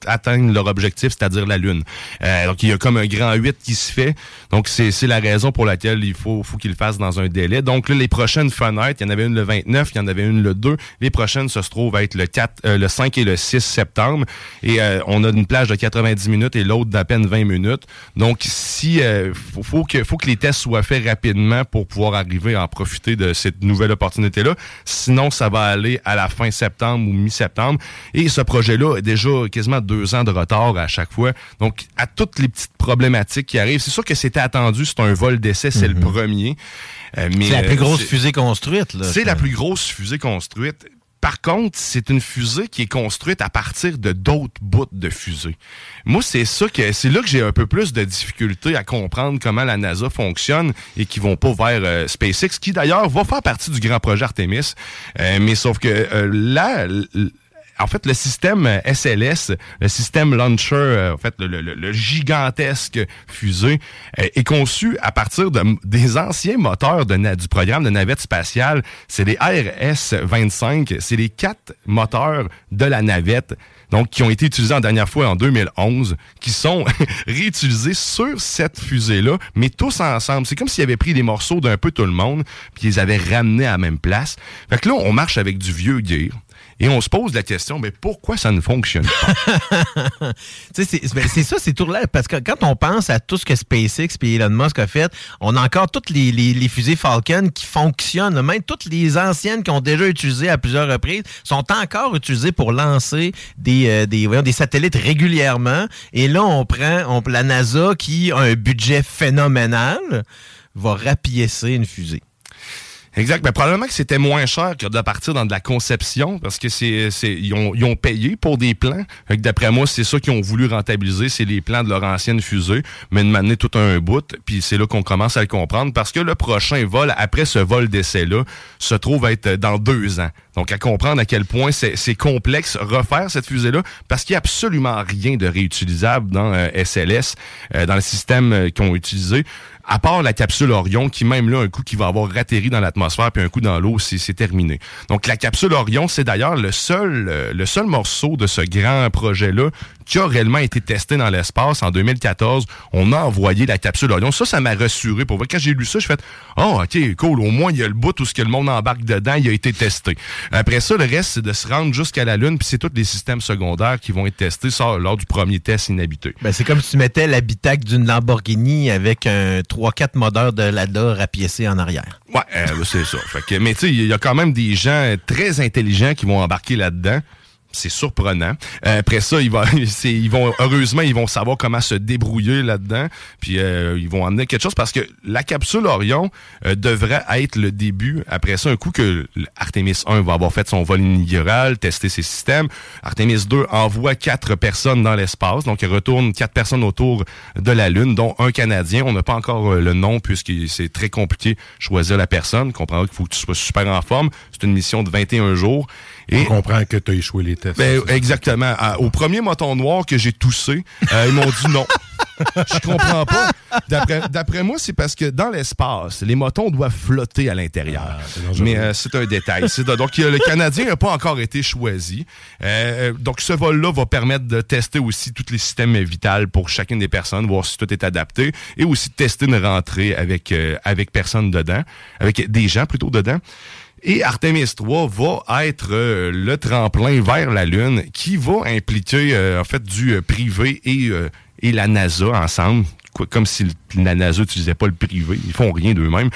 atteindre leur objectif, c'est-à-dire la Lune. Euh, donc, il y a comme un grand 8 qui se fait. Donc, c'est la raison pour laquelle il faut, qu'ils le fassent dans un délai. Donc, là, les prochaines fenêtres, il y en avait une le 29, il y en avait une le 2. Les prochaines, ça se trouve être le 4, euh, le 5 et le 6 septembre. Et euh, on a une plage de 90 minutes et l'autre d'à peine 20 minutes. Donc, si euh, faut, faut que faut que les tests soient faits rapidement pour pouvoir arriver à en profiter de cette nouvelle opportunité-là. Sinon, ça va aller à la fin septembre ou mi-septembre. Et ce projet-là a déjà quasiment deux ans de retard à chaque fois. Donc, à toutes les petites problématiques qui arrivent, c'est sûr que c'était attendu. C'est un vol d'essai, c'est le premier. Euh, mais, C'est la plus euh, grosse fusée construite. là. c'est la plus grosse fusée construite. Par contre, c'est une fusée qui est construite à partir de d'autres bouts de fusée. Moi, c'est ça que c'est là que j'ai un peu plus de difficulté à comprendre comment la NASA fonctionne et qui vont pas vers euh, SpaceX, qui d'ailleurs va faire partie du grand projet Artemis. Euh, mais sauf que euh, là, en fait, le système euh, SLS, le système launcher, euh, en fait, le, le- gigantesque fusée, euh, est conçu à partir de, des anciens moteurs de, du programme de navette spatiale. C'est les RS-25, c'est les quatre moteurs de la navette. Donc, qui ont été utilisés la dernière fois en 2011, qui sont <laughs> réutilisés sur cette fusée-là, mais tous ensemble. C'est comme s'ils avaient pris des morceaux d'un peu tout le monde, puis ils les avaient ramenés à la même place. Fait que là, on marche avec du vieux gear. Et on se pose la question, mais pourquoi ça ne fonctionne pas? <laughs> Ben, c'est ça, c'est tout là. Parce que quand on pense à tout ce que SpaceX et Elon Musk a fait, on a encore toutes les, fusées Falcon qui fonctionnent. Même toutes les anciennes qui ont déjà utilisé à plusieurs reprises sont encore utilisées pour lancer des, euh, satellites régulièrement. Et là, on prend la NASA qui a un budget phénoménal va rapiécer une fusée. Exact. Mais probablement que c'était moins cher que de partir dans de la conception parce que c'est, ils, ont, ils ont payé pour des plans. D'après moi, c'est ça qu'ils ont voulu rentabiliser, c'est les plans de leur ancienne fusée, mais de m'amener tout un bout. Puis c'est là qu'on commence à le comprendre parce que le prochain vol, après ce vol d'essai-là, se trouve être dans deux ans. Donc à comprendre à quel point c'est, c'est complexe refaire cette fusée-là parce qu'il n'y a absolument rien de réutilisable dans euh, SLS, euh, dans le système euh, qu'ils ont utilisé. À part la capsule Orion, qui même là, un coup qui va avoir atterri dans l'atmosphère, puis un coup dans l'eau, c'est terminé. Donc la capsule Orion, c'est d'ailleurs le seul, euh, le seul morceau de ce grand projet-là qui a réellement été testé dans l'espace en 2014. On a envoyé la capsule Orion. Ça, ça m'a rassuré. Pour vrai, quand j'ai lu ça, je fait Oh, ok, cool. Au moins, il y a le bout où ce que le monde embarque dedans, il a été testé. Après ça, le reste, c'est de se rendre jusqu'à la Lune, puis c'est tous les systèmes secondaires qui vont être testés ça, lors du premier test inhabité. Ben, c'est comme si tu mettais l'habitacle d'une Lamborghini avec un 3-4 moteurs de Lada rapiécés en arrière. Ouais, euh, c'est ça. Fait que, mais tu sais, il y a quand même des gens très intelligents qui vont embarquer là-dedans. C'est surprenant. Euh, après ça, ils <laughs> vont, ils vont, heureusement, ils vont savoir comment se débrouiller là-dedans. Puis euh, ils vont amener quelque chose parce que la capsule Orion euh, devrait être le début. Après ça, un coup que Artemis 1 va avoir fait son vol inaugural, testé ses systèmes, Artemis 2 envoie quatre personnes dans l'espace. Donc, il retourne quatre personnes autour de la Lune, dont un Canadien. On n'a pas encore euh, le nom puisque c'est très compliqué de choisir la personne. Comprends qu'il faut que tu sois super en forme? C'est une mission de 21 jours. Et On comprend que tu as échoué les tests. ben, exactement. À- au premier moton noir que j'ai toussé, euh, ils m'ont dit non. <laughs> Je comprends pas. D'après- moi, c'est parce que dans l'espace, les motons doivent flotter à l'intérieur. Mais euh, c'est un détail. Donc, le Canadien n'a pas encore été choisi. Euh, donc, ce vol-là va permettre de tester aussi tous les systèmes vitaux pour chacune des personnes, voir si tout est adapté, et aussi tester une rentrée avec, euh, avec personne dedans, avec des gens plutôt dedans. Et Artemis 3 va être euh, le tremplin vers la Lune qui va impliquer euh, en fait du euh, privé et, euh, et la NASA ensemble quoi, comme si la NASA n'utilisait pas le privé. Ils font rien d'eux-mêmes.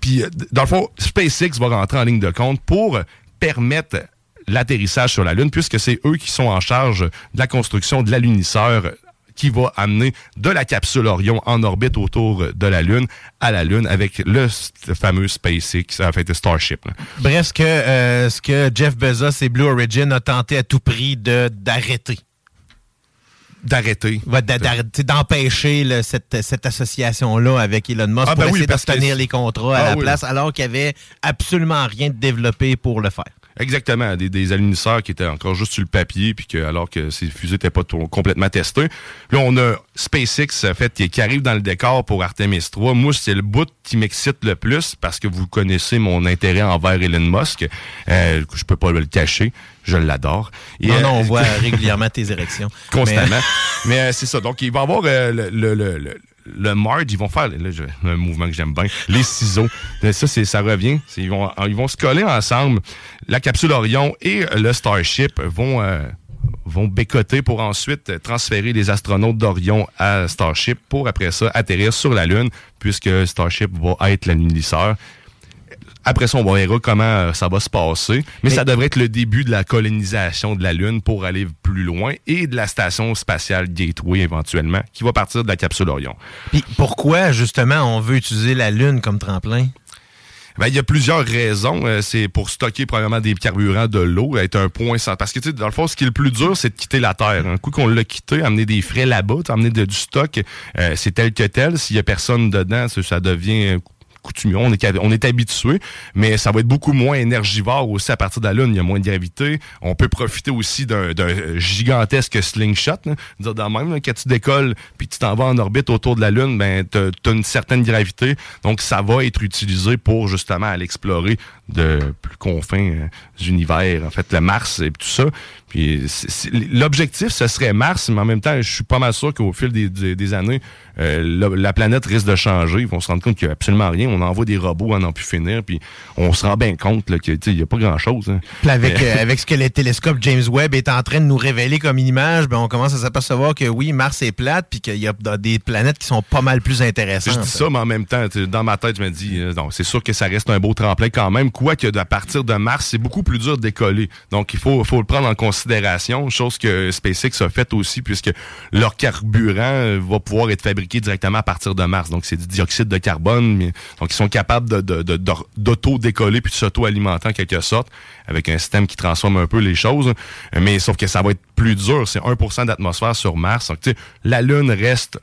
Puis, dans le fond, SpaceX va rentrer en ligne de compte pour permettre l'atterrissage sur la Lune, puisque c'est eux qui sont en charge de la construction de l'alunisseur qui va amener de la capsule Orion en orbite autour de la Lune à la Lune avec le fameux SpaceX, en fait, Starship. là. Bref, ce que, euh, ce que Jeff Bezos et Blue Origin ont tenté à tout prix de- d'arrêter. D'arrêter. Ouais, d'empêcher cette, cette association-là avec Elon Musk Ah, pour ben oui, essayer d'obtenir les contrats à Ah la oui. place, alors qu'il n'y avait absolument rien de développé pour le faire. Exactement, des, des alunisseurs qui étaient encore juste sur le papier, puis que alors que ces fusées n'étaient pas tout- complètement testées. Là, on a SpaceX en fait qui, qui arrive dans le décor pour Artemis 3. Moi, c'est le bout qui m'excite le plus parce que vous connaissez mon intérêt envers Elon Musk. Euh, je peux pas le cacher, je l'adore. Et, non, euh, non, on voit <laughs> régulièrement tes érections. constamment. Mais, euh, c'est ça. Donc, il va y avoir euh, le, le, le, le- merge. Ils vont faire là, je- un mouvement que j'aime bien. Les ciseaux. Euh, Ça, c'est, ça revient. Ils, vont, ils vont se coller ensemble. La capsule Orion et le Starship vont, euh, vont bécoter pour ensuite transférer les astronautes d'Orion à Starship pour après ça atterrir sur la Lune puisque Starship va être l'analyseur. Après ça, on verra comment euh, ça va se passer. Mais, ça devrait être le début de la colonisation de la Lune pour aller plus loin et de la station spatiale Gateway éventuellement, qui va partir de la capsule Orion. Puis pourquoi, justement, on veut utiliser la Lune comme tremplin? Ben, il y a plusieurs raisons. Euh, c'est pour stocker probablement des carburants de l'eau, être un point sans... Parce que, tu sais, dans le fond, ce qui est le plus dur, c'est de quitter la Terre. Un coup qu'on l'a quitté, amener des frais là-bas, amener de- du stock, euh, c'est tel que tel. S'il y a personne dedans, ça, devient On est, habitué, mais ça va être beaucoup moins énergivore aussi à partir de la Lune. Il y a moins de gravité. On peut profiter aussi d'un d'un gigantesque slingshot. Là. Dire dans même, là, quand tu décolles puis tu t'en vas en orbite autour de la Lune, ben, tu as, une certaine gravité. Donc, ça va être utilisé pour justement aller explorer de plus confins euh, univers, en fait, le Mars et tout ça. Puis l'objectif, ce serait Mars, mais en même temps, je suis pas mal sûr qu'au fil des, des- des années, euh, la, la planète risque de changer. Ils vont se rendre compte qu'il n'y a absolument rien. On envoie des robots à n'en plus finir, puis on se rend bien compte qu'il n'y a pas grand-chose. hein. Avec, euh, avec ce que le télescope James Webb est en train de nous révéler comme une image, ben on commence à s'apercevoir que oui, Mars est plate, puis qu'il y a des planètes qui sont pas mal plus intéressantes. Je dis ça, mais en même temps, dans ma tête, je me dis, euh, c'est sûr que ça reste un beau tremplin quand même. Quoique, à partir de mars, c'est beaucoup plus dur de décoller. Donc, il faut, le prendre en considération. Chose que SpaceX a fait aussi, puisque leur carburant euh, va pouvoir être fabriqué directement à partir de mars. Donc, c'est du dioxyde de carbone. donc, ils sont capables de, de, de- d'auto-décoller puis de s'auto-alimenter en quelque sorte avec un système qui transforme un peu les choses. Mais sauf que ça va être plus dur. C'est 1% d'atmosphère sur Mars. Donc, la Lune reste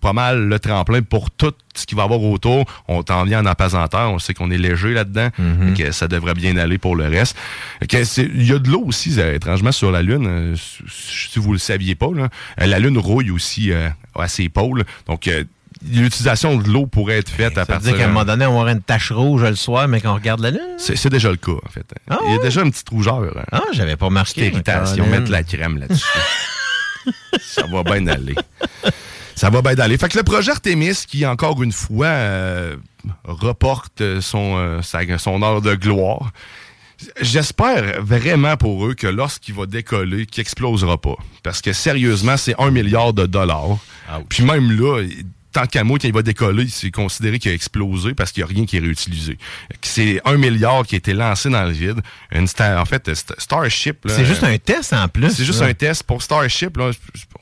pas mal le tremplin pour tout ce qu'il va y avoir autour. On t'en vient en apesanteur. On sait qu'on est léger là-dedans. Mhm. et que ça devrait bien aller pour le reste. Il y a de l'eau aussi, euh, étrangement, sur la Lune. Euh, si si vous le saviez pas, là. Euh, la Lune rouille aussi euh, à ses pôles. Donc, euh, l'utilisation de l'eau pourrait être faite à Ça veut partir dire qu'à un moment donné, on avoir une tache rouge le soir, mais qu'on regarde la Lune? c'est déjà le cas, en fait. Il y a déjà une petite rougeur. hein. Ah, j'avais pas irritation. Colin. Mettre la crème là-dessus. <laughs> ça va bien aller. Ça va bien aller. Fait que le projet Artemis, qui encore une fois euh, reporte son, euh, sa- son heure de gloire, j'espère vraiment pour eux que lorsqu'il va décoller, qu'il explosera pas. Parce que sérieusement, c'est un milliard de dollars. Puis même là, tant qu'à moi, quand il va décoller, c'est considéré qu'il a explosé parce qu'il n'y a rien qui est réutilisé. C'est un milliard qui a été lancé dans le vide. Une star- en fait, St- Starship... là, C'est juste un test en plus. c'est juste un test. Pour Starship, là,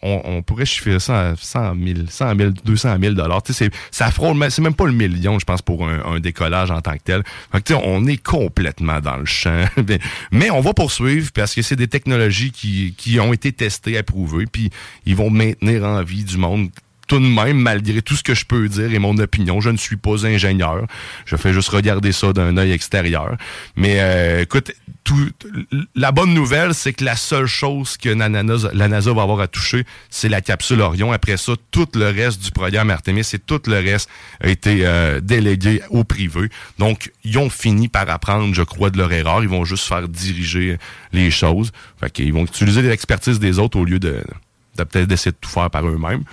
on, on pourrait chiffrer ça à 100 000, 100 000 200 000 dollars. Tu sais, c'est- Ça frôle, mais c'est même pas le million, je pense, pour un, un décollage en tant que tel. Fait que, on est complètement dans le champ. <laughs> mais on va poursuivre parce que c'est des technologies qui, qui ont été testées, approuvées, puis ils vont maintenir en vie du monde tout de même, malgré tout ce que je peux dire et mon opinion, je ne suis pas ingénieur. Je fais juste regarder ça d'un œil extérieur. Mais euh, écoute, tout, la bonne nouvelle, c'est que la seule chose que la NASA, la NASA va avoir à toucher, c'est la capsule Orion. Après ça, tout le reste du programme Artemis et tout le reste a été euh, délégué au privé. Donc, ils ont fini par apprendre, je crois, de leur erreur. Ils vont juste faire diriger les choses. Fait qu'ils vont utiliser l'expertise des autres au lieu de, de peut-être d'essayer de tout faire par eux-mêmes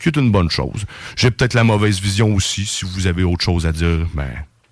qui est une bonne chose. J'ai peut-être la mauvaise vision aussi. Si vous avez autre chose à dire, ben,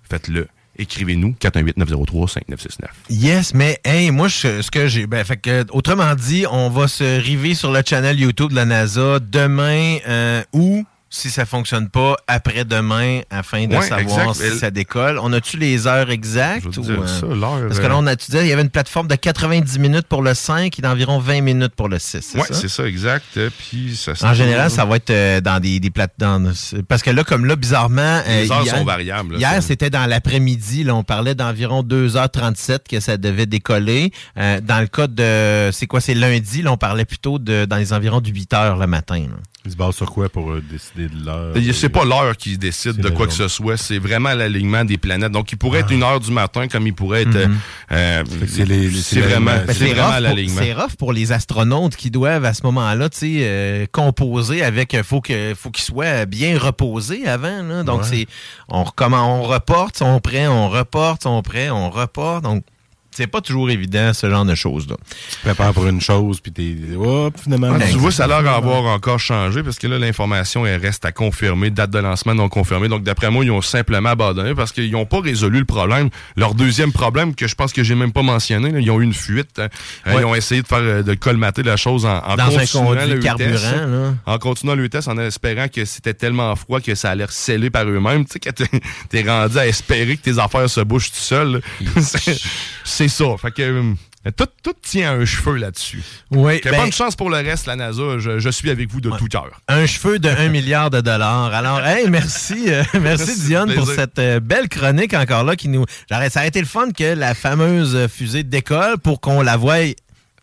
faites-le. Écrivez-nous 418-903-5969. Yes, mais hey, moi, ce que j'ai. Ben, fait que, autrement dit, on va se river sur le channel YouTube de la NASA demain euh, ou si ça fonctionne pas après-demain afin de Ouais, savoir exact. si ça décolle. On a-tu les heures exactes? Ou, euh, ça, Parce que euh, là, on a, tu disais, il y avait une plateforme de 90 minutes pour le 5 et d'environ 20 minutes pour le 6. Oui, c'est ça, exact. Euh, Puis ça En général, ça va être euh, dans des, des plateformes. Parce que là, comme là, bizarrement. euh, Les heures hier- sont variables, là, hier, c'était dans l'après-midi. Là, on parlait d'environ 2h37 que ça devait décoller. Euh, dans le cas de. C'est quoi? C'est lundi. Là, on parlait plutôt de dans les environs de 8h le matin. là. Il se base sur quoi pour euh, décider de l'heure? Euh, C'est pas l'heure qui décide de quoi que ce soit, c'est vraiment l'alignement des planètes. Donc, il pourrait Ah. être une heure du matin comme il pourrait être. Mhm. euh, que c'est vraiment, l'alignement. C'est vraiment rough, pour- l'alignement. c'est rough pour les astronautes qui doivent à ce moment-là, tu sais, euh, composer avec. euh, Faut que, faut qu'ils soient bien reposés avant. Là. Donc Ouais. c'est, on recommence, on reporte, sont prêts, on reporte, sont prêts, on reporte. Donc c'est pas toujours évident ce genre de choses là. Tu te prépares pour une chose, puis t'es. Hop, finalement. Ah, tu vois, ça a l'air d'avoir encore changé parce que là, l'information, elle reste à confirmer, date de lancement non confirmée. Donc, d'après moi, ils ont simplement abandonné parce qu'ils n'ont pas résolu le problème. Leur deuxième problème, que je pense que j'ai même pas mentionné, là, ils ont eu une fuite. hein. Euh, Ouais. Ils ont essayé de faire euh, de colmater la chose en, en Dans un continuant le vitesse, carburant, là. En continuant le vitesse, en espérant que c'était tellement froid que ça allait sceller par eux-mêmes. Tu sais, quand <laughs> t'es- rendu à espérer que tes affaires se bouchent tout seul. <laughs> C'est- ça. Fait que euh, tout, tout tient un cheveu là-dessus. Oui, Que ben- bonne chance pour le reste, la NASA. Je, je suis avec vous de tout cœur. Un cheveu de 1 milliard de dollars. Alors, hey, merci, euh, <laughs> merci Merci, Dionne pour cette euh, belle chronique encore là qui nous. J'aurais- Ça a été le fun que la fameuse fusée décolle pour qu'on la voie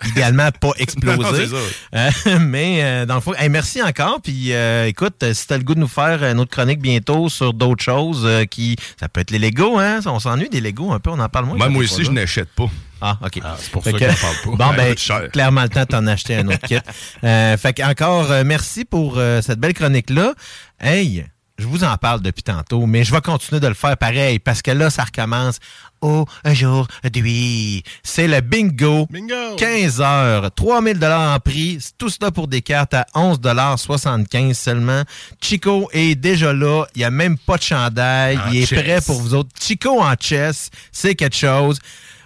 idéalement pas exploser. <laughs> Non. Euh, mais euh, dans le fond, hey, merci encore. Puis euh, écoute, euh, si t'as le goût de nous faire une autre chronique bientôt sur d'autres choses euh, qui. Ça peut être les Legos, hein? On s'ennuie des Legos un peu, on en parle moins. Ben, moi t'es aussi, je n'achète pas. Ah, OK. c'est pour Fait ça qu'on parle pas. Bon, ben, cher. clairement le temps t'en acheter un autre kit. Euh, fait que encore euh, merci pour euh, cette belle chronique-là. Hey, je vous en parle depuis tantôt, mais je vais continuer de le faire pareil parce que là, ça recommence aujourd'hui. C'est le bingo. Bingo! 15 heures, 3000 dollars en prix. C'est Tout cela pour des cartes à 11 dollars 75 seulement. Chico est déjà là. Il n'y a même pas de chandail. En Il est chess. prêt pour vous autres. Chico en chess, c'est quelque chose.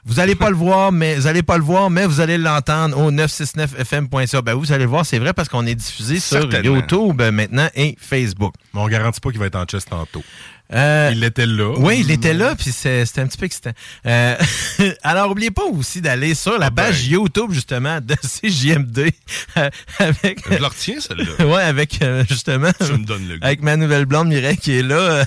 Vous allez pas le voir, mais vous allez pas le voir, mais vous allez l'entendre au 969fm.ca. Ben vous allez le voir, c'est vrai parce qu'on est diffusé sur. YouTube euh, maintenant et Facebook. Mais on garantit pas qu'il va être en chess tantôt. Euh, Il était là. oui, il était là, puis c'est- c'était un petit peu excitant. Euh, <laughs> alors, oubliez pas aussi d'aller sur la page YouTube, justement, de <laughs> CJMD, euh, avec... Je la retiens, celle-là. <laughs> ouais, avec, euh, justement... Tu me donnes le goût. Avec ma nouvelle blonde Mireille qui est là. euh,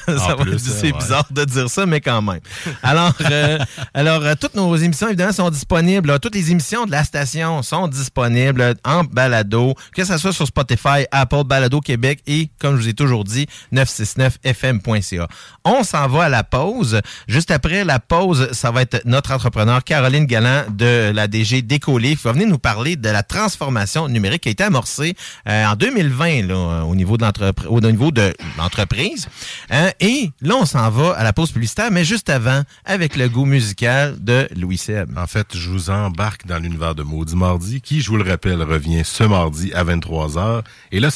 c'est ouais. bizarre de dire ça, mais quand même. Alors, euh, alors toutes nos émissions, évidemment, sont disponibles. Toutes les émissions de la station sont disponibles en balado, que ce soit sur Spotify, Apple, Balado Québec et, comme je vous ai toujours dit, 969fm.ca. On s'en va à la pause. Juste après la pause, ça va être notre entrepreneur Caroline Galland de la DG Décollé qui va venir nous parler de la transformation numérique qui a été amorcée euh, en 2020 là, euh, au niveau de l'entreprise. Hein, et là, on s'en va à la pause publicitaire, mais juste avant, avec le goût musical de Louis Seb. En fait, je vous embarque dans l'univers de Maudit Mardi, qui, je vous le rappelle, revient ce mardi à 23h. Et là,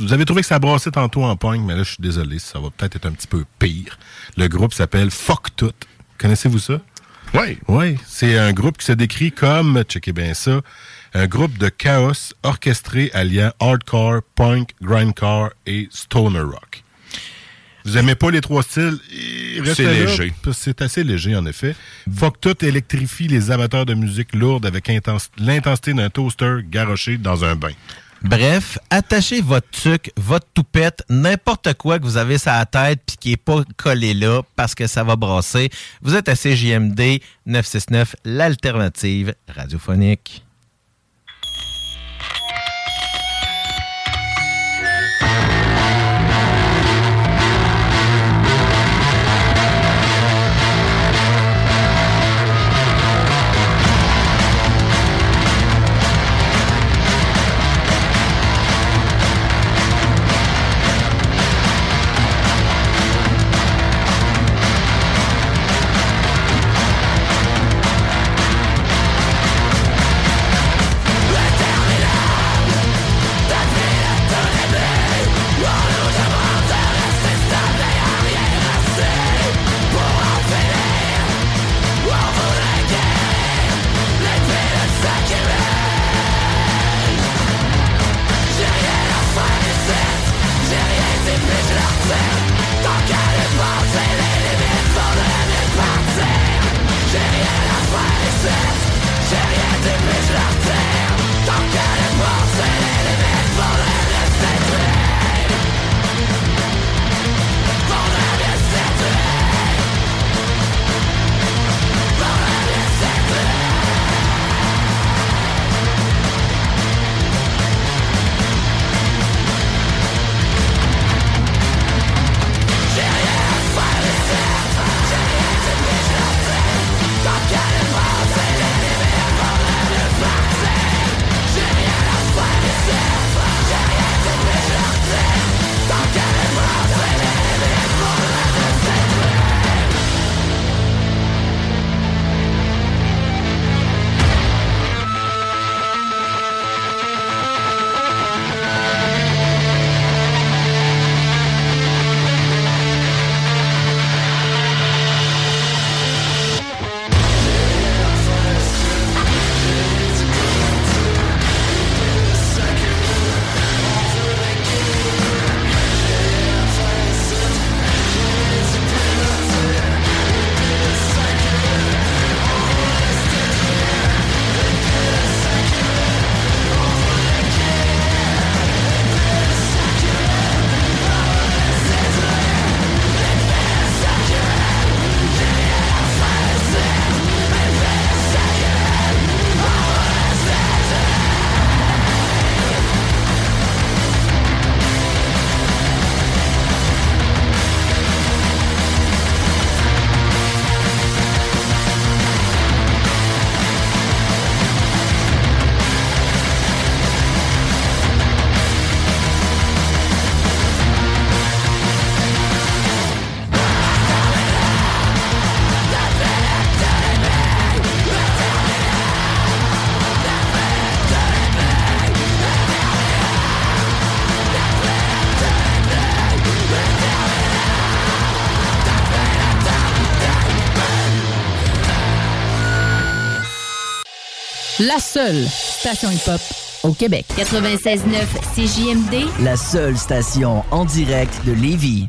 vous avez trouvé que ça brassait tantôt en pogne, mais là, je suis désolé, ça va peut-être être un petit peu pire. Le groupe s'appelle Fuck Tout. Connaissez-vous ça? Oui. Oui, c'est un groupe qui se décrit comme, checkez bien ça, un groupe de chaos orchestré alliant hardcore, punk, grindcore et stoner rock. Vous aimez pas les trois styles? C'est léger. C'est assez léger, en effet. Fuck tout électrifie les amateurs de musique lourde avec intens- l'intensité d'un toaster garoché dans un bain. Bref, attachez votre tuc, votre toupette, n'importe quoi que vous avez sur la tête puis qui est pas collé là parce que ça va brasser. Vous êtes à CJMD 969, l'alternative radiophonique. La seule station hip-hop au Québec. 96.9 CJMD. La seule station en direct de Lévis.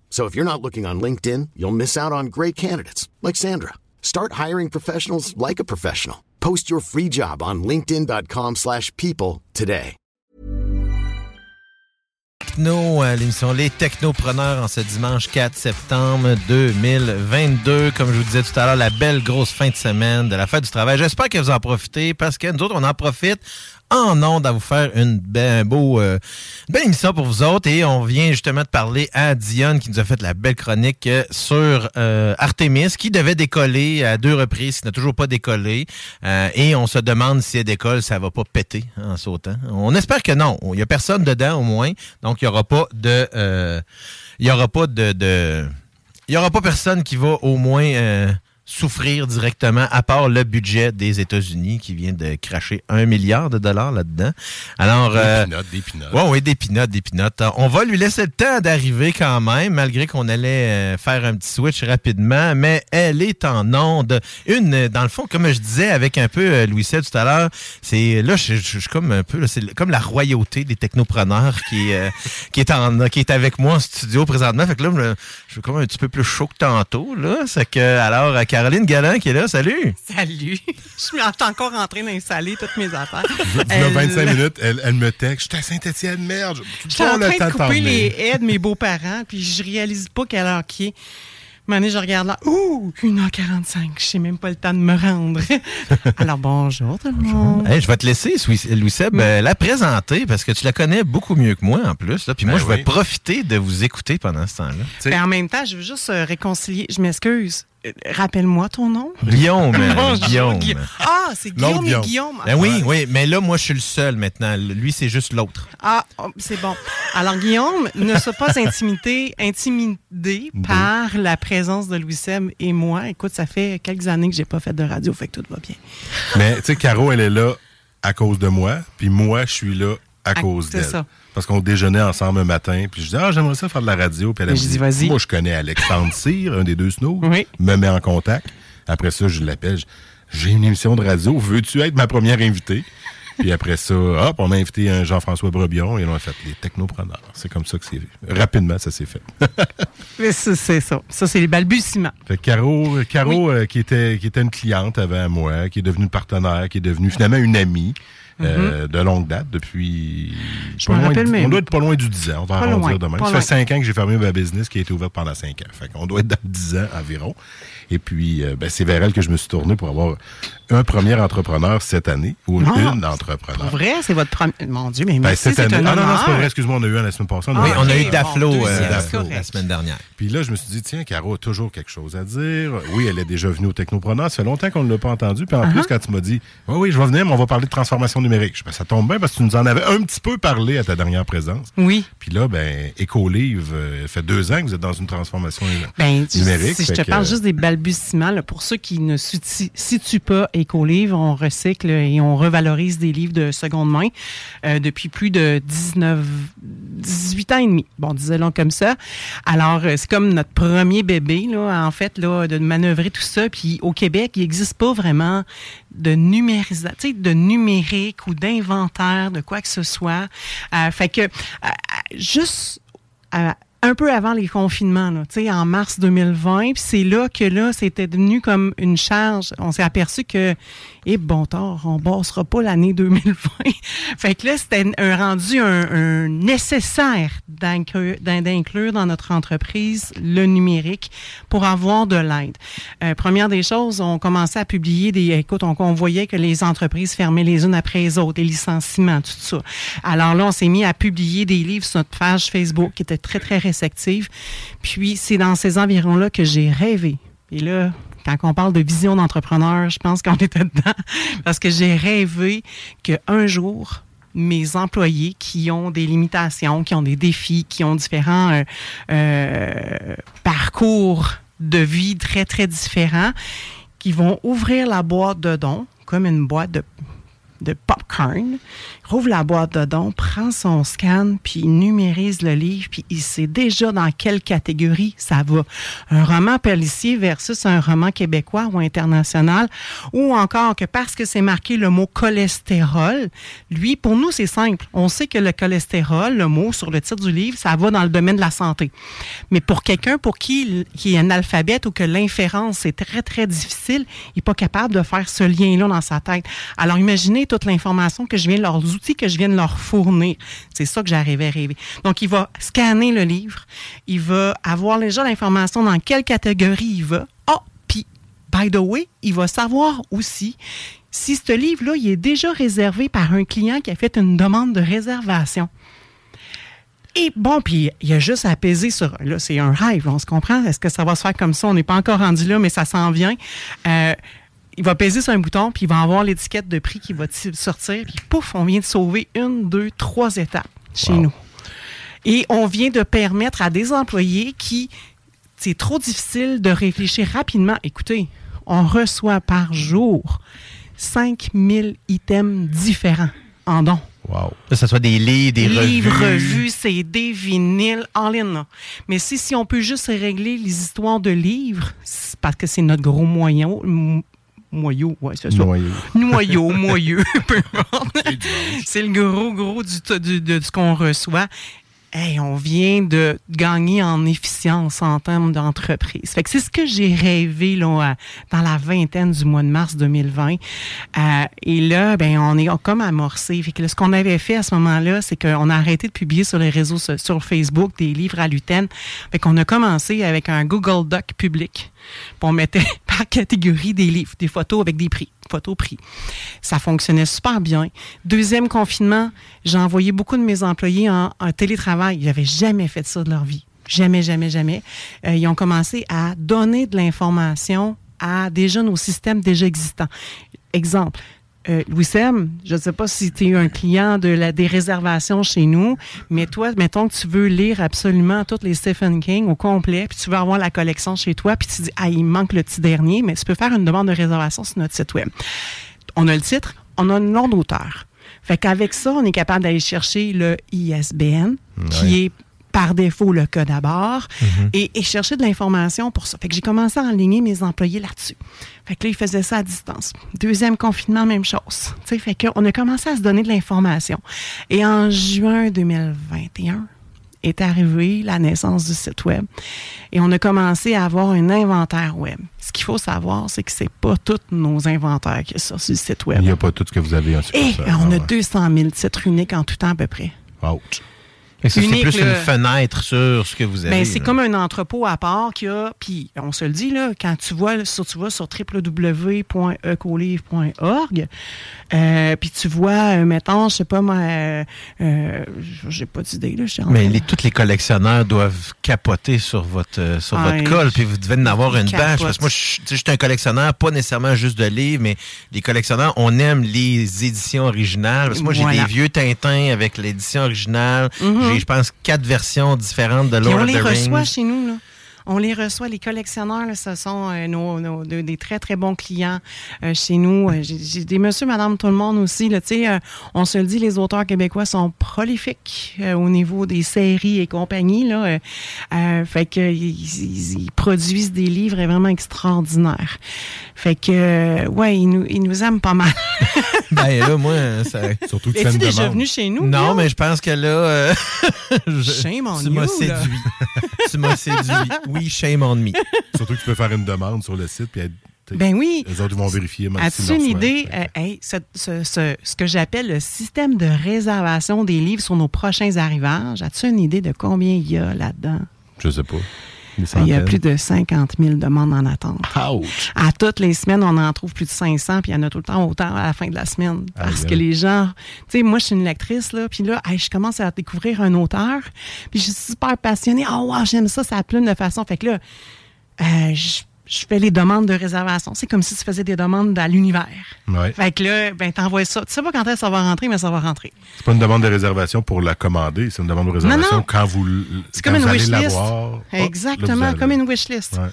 So if you're not looking on LinkedIn, you'll miss out on great candidates like Sandra. Start hiring professionals like a professional. Post your free job on linkedin.com/people today. Techno, euh, l'émission Les Technopreneurs en ce dimanche 4 septembre 2022. Comme je vous disais tout à l'heure, la belle grosse fin de semaine de la fête du travail. J'espère que vous en profitez parce que nous autres, on en profite en ondes à vous faire une, ben, beau, euh, belle émission pour vous autres. Et on vient justement de parler à Dionne qui nous a fait la belle chronique euh, sur euh, Artemis qui devait décoller à deux reprises, qui n'a toujours pas décollé. Euh, et on se demande si elle décolle, ça va pas péter en sautant. On espère que non. Il y a personne dedans au moins. Donc il y aura pas de... il y aura pas de... il y aura pas personne qui va au moins... euh, souffrir directement, à part le budget des États-Unis qui vient de cracher un milliard de dollars là-dedans. Alors, Des euh, pinottes, des pinottes. Ouais, oui, des pinottes, des pinottes. On va lui laisser le temps d'arriver quand même, malgré qu'on allait euh, faire un petit switch rapidement, mais elle est en onde. Une, dans le fond, comme je disais avec un peu euh, Louis tout à l'heure, c'est là, je suis comme un peu, c'est comme la royauté des technopreneurs qui, euh, qui est en, qui est avec moi en studio présentement. Fait que là, je, suis comme un petit peu plus chaud que tantôt, là. C'est que, alors, Caroline Galland qui est là, salut! Salut! <laughs> Je suis encore en train d'installer toutes mes affaires. <laughs> Elle- 25 minutes, elle, elle me texte. Je suis à Saint-Étienne, merde. Je suis en train de couper les haies de mes beaux-parents, puis je réalise pas quelle heure qui est. Un moment donné, je regarde là. Ouh, 1h45. Je n'ai même pas le temps de me rendre. <laughs> Alors, bonjour tout le monde. Hey, je vais te laisser, Swi- Louis Seb, euh, la présenter parce que tu la connais beaucoup mieux que moi en plus. Là. Puis moi, Ben je vais profiter de vous écouter pendant ce temps-là. Mais en même temps, je veux juste euh, réconcilier. Je m'excuse. Rappelle-moi ton nom. <laughs> Guillaume. Ah, c'est Guillaume et Guillaume. Ben oui, oui, mais là, moi, je suis le seul maintenant. Lui, c'est juste l'autre. Ah, oh, c'est bon. Alors, Guillaume ne se pas <laughs> intimidé, intimidé par la présence de Louis Seb et moi. Écoute, ça fait quelques années que j'ai pas fait de radio, fait que tout va bien. Mais tu sais, Caro, elle est là à cause de moi, puis moi, je suis là à, cause c'est d'elle. ça. Parce qu'on déjeunait ensemble un matin, puis je dis Ah, j'aimerais ça faire de la radio. Puis elle me dit Vas-y. Moi, je connais Alexandre Cyr, un des deux snows, me met en contact. Après ça, je l'appelle. J'ai une émission de radio, veux-tu être ma première invitée? Puis après ça, hop, on a invité un Jean-François Brebion et on a fait les technopreneurs. C'est comme ça que c'est. Rapidement, ça s'est fait. <laughs> Mais ça, c'est ça. Ça, c'est les balbutiements. Fait que Caro, Caro euh, qui, était, qui était une cliente avant moi, qui est devenue une partenaire, qui est devenue finalement une amie euh, de longue date depuis. Je pas m'en loin rappelle du- même. On doit être pas loin du 10 ans. On va arrondir demain. Ça loin. fait 5 ans que j'ai fermé ma business qui a été ouverte pendant 5 ans. Fait qu'on doit être dans le 10 ans environ. Et puis, euh, ben, c'est vers elle que je me suis tourné pour avoir un premier entrepreneur cette année ou Ah, une entrepreneur. Pour vrai, c'est votre premier. Mon Dieu, mais Ben, merci, cette année. un Ah non, non, c'est pas vrai. Excuse-moi, on a eu un la semaine passée. Oui, on a eu ok, Daflo bon, euh, la- semaine dernière. Puis là, je me suis dit, tiens, Caro a toujours quelque chose à dire. Oui, elle est déjà venue au Technopreneur. Ça fait longtemps qu'on ne l'a pas entendu. Puis en Uh-huh. plus, quand tu m'as dit, oui, oui, je vais venir, mais on va parler de transformation numérique. Je Ben, ça tombe bien parce que tu nous en avais un petit peu parlé à ta dernière présence. Oui. Puis là, ben, Écolivre, euh, ça fait deux ans que vous êtes dans une transformation Ben, numérique. si je te que, parle juste des balbutiements, là, pour ceux qui ne situ- situent pas Écolivre, on recycle et on revalorise des livres de seconde main euh, depuis plus de 19, 18 ans et demi. Bon, disons comme ça. Alors, euh, c'est comme notre premier bébé, là, en fait, là, de manœuvrer tout ça. Puis au Québec, il n'existe pas vraiment de numérisation, de numérique ou d'inventaire, de quoi que ce soit. Euh, fait que, euh, euh, juste euh, un peu avant les confinements, là, en mars 2020, puis c'est là que là, c'était devenu comme une charge. On s'est aperçu que, et bon tort, on bossera pas l'année 2020. <laughs> fait que là, c'était un rendu un, un nécessaire d'inclure, d'in- d'inclure dans notre entreprise le numérique pour avoir de l'aide. Euh, première des choses, on commençait à publier des, écoute, on, on voyait que les entreprises fermaient les unes après les autres, des licenciements, tout ça. Alors là, on s'est mis à publier des livres sur notre page Facebook qui était très, très Puis c'est dans ces environs-là que j'ai rêvé. Et là, quand on parle de vision d'entrepreneur, je pense qu'on <laughs> était dedans parce que j'ai rêvé qu'un jour, mes employés qui ont des limitations, qui ont des défis, qui ont différents euh, euh, parcours de vie très, très différents, qui vont ouvrir la boîte de dons comme une boîte de popcorn, rouvre la boîte de dons, prend son scan, puis numérise le livre, puis il sait déjà dans quelle catégorie ça va. Un roman policier versus un roman québécois ou international, ou encore que parce que c'est marqué le mot cholestérol, lui, pour nous, c'est simple. On sait que le cholestérol, le mot sur le titre du livre, ça va dans le domaine de la santé. Mais pour quelqu'un pour qui, qui est analphabète ou que l'inférence est très, très difficile, il n'est pas capable de faire ce lien-là dans sa tête. Alors, imaginez toute l'information que je viens, leurs que je viens de leur fournir. C'est ça que j'arrivais à rêver. Donc, il va scanner le livre. Il va avoir déjà l'information dans quelle catégorie il va. Oh, puis, by the way, il va savoir aussi si ce livre-là, il est déjà réservé par un client qui a fait une demande de réservation. Et bon, puis il y a juste à peser sur. Là, c'est un rêve, on se comprend? Est-ce que ça va se faire comme ça? On n'est pas encore rendu là, mais ça s'en vient. Euh, il va peser sur un bouton, puis il va avoir l'étiquette de prix qui va sortir, puis pouf, on vient de sauver une, deux, trois étapes chez nous. Et on vient de permettre à des employés qui, c'est trop difficile de réfléchir rapidement. Écoutez, on reçoit par jour 5000 items différents en dons. Wow. Que ce soit des livres, des Livres, revues. revues, CD, vinyles, en ligne. là. Mais si, si on peut juste régler les histoires de livres, parce que c'est notre gros moyen. Moyau, ouais, c'est ça. Noyau. Noyau, moyeu, <laughs> peu importe. C'est le gros, gros du, du- de ce qu'on reçoit. Hey, on vient de gagner en efficience en termes d'entreprise. Fait que c'est ce que j'ai rêvé là, dans la vingtaine du mois de mars 2020. Euh, et là, ben, on est comme amorcé. Fait que ce qu'on avait fait à ce moment-là, c'est qu'on a arrêté de publier sur les réseaux, sur Facebook, des livres à l'UTEN. Fait qu'on a commencé avec un Google Doc public. Puis on mettait <laughs> par catégorie des livres, des photos avec des prix, Ça fonctionnait super bien. Deuxième confinement, j'ai envoyé beaucoup de mes employés en, télétravail. Ils n'avaient jamais fait ça de leur vie. Jamais, jamais, jamais. Euh, ils ont commencé à donner de l'information à déjà nos systèmes déjà existants. Exemple, euh, Louis Sem, je ne sais pas si tu es un client de la, des réservations chez nous, mais toi, mettons que tu veux lire absolument toutes les Stephen King au complet, puis tu veux avoir la collection chez toi, puis tu dis, ah, il me manque le petit dernier, mais tu peux faire une demande de réservation sur notre site web. On a le titre, on a le nom d'auteur. Fait qu'avec ça, on est capable d'aller chercher le ISBN, qui est par défaut le code à barre, et, et chercher de l'information pour ça. Fait que j'ai commencé à enligner mes employés là-dessus. Fait que là, ils faisaient ça à distance. Deuxième confinement, même chose. Tu sais, fait qu'on a commencé à se donner de l'information. Et en juin 2021, est arrivée la naissance du site web. Et on a commencé à avoir un inventaire web. Ce qu'il faut savoir, c'est que c'est pas tous nos inventaires qui sont sur le site web. Il n'y a pas tout ce que vous avez en Et succursale. on a Ah ouais. 200 000 titres uniques en tout temps à peu près. Ouch. C'est plus une fenêtre sur ce que vous avez. Ben, c'est comme un entrepôt à part qui a, puis on se le dit, là, quand tu vois sur, tu vas sur www.ecolivre.org, euh, puis tu vois, euh, mettons, je sais pas, moi, euh, euh, j'ai pas d'idée, là, Mais les, tous les collectionneurs doivent capoter sur votre, sur Ah, votre colle, puis vous devez en avoir une bâche. Parce que moi, je suis un collectionneur, pas nécessairement juste de livres, mais les collectionneurs, on aime les éditions originales. Parce que moi, j'ai Voilà. des vieux Tintins avec l'édition originale. Mhm. J'ai, je pense, quatre versions différentes de Lord on of les the reçoit Rings. chez nous, là. On les reçoit, les collectionneurs, là, ce sont euh, nos, nos- de- des très, très bons clients euh, chez nous. Euh, J'ai des monsieur, madame, tout le monde aussi. Là, euh, on se le dit, les auteurs québécois sont prolifiques au niveau des séries et compagnie. Là, fait que ils, produisent des livres vraiment extraordinaires. Fait que, ouais, ils nous, ils nous aiment pas mal. <laughs> Ben là, moi, ça... Surtout que tu une déjà venu chez nous, Non, mais je pense que là, <laughs> je- tu m'as séduit. tu m'as séduit. <laughs> Oui, shame on me. <laughs> Surtout que tu peux faire une demande sur le site. Puis être- Ben oui. Les autres vont vérifier. As-tu une idée, euh, hey, ce, ce- ce- ce que j'appelle le système de réservation des livres sur nos prochains arrivages? As-tu une idée de combien il y a là-dedans? Je sais pas. Il y a plus de 50 000 demandes en attente. Ouch! À toutes les semaines, on en trouve plus de 500, puis il y en a tout le temps autant à la fin de la semaine. Parce que les gens... Tu sais, moi, je suis une lectrice, là, puis là, hey, je commence à découvrir un auteur, puis je suis super passionnée. Oh, wow, j'aime ça, ça plume de façon. Fait que là, euh, je, je fais les demandes de réservation. C'est comme si tu faisais des demandes à l'univers. Ouais. Fait que là, ben, t'envoies ça. Tu sais pas quand est-ce ça va rentrer, mais ça va rentrer. C'est pas une demande de réservation pour la commander, c'est une demande de réservation non. quand vous, quand comme une allez l'avoir. Oh, là, vous Exactement, allez- comme une wish list. Ouais.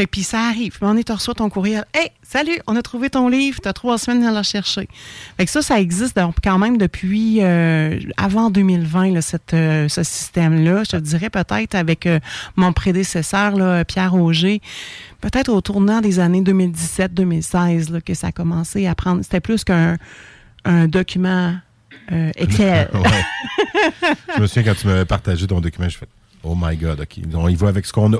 Que puis ça arrive. Puis on est, tu reçois ton courriel. Hey, salut, on a trouvé ton livre. Tu as trois semaines à le chercher. Fait ça, ça existe quand même depuis euh, avant 2020, là, cette, euh, ce système-là. Je te dirais peut-être avec euh, mon prédécesseur, Pierre Auger, peut-être au tournant des années 2017-2016 là, que ça a commencé à prendre. C'était plus qu'un un document Excel. <laughs> Je me souviens quand tu m'avais partagé ton document, je fais Oh my God, OK. On y va avec ce qu'on a.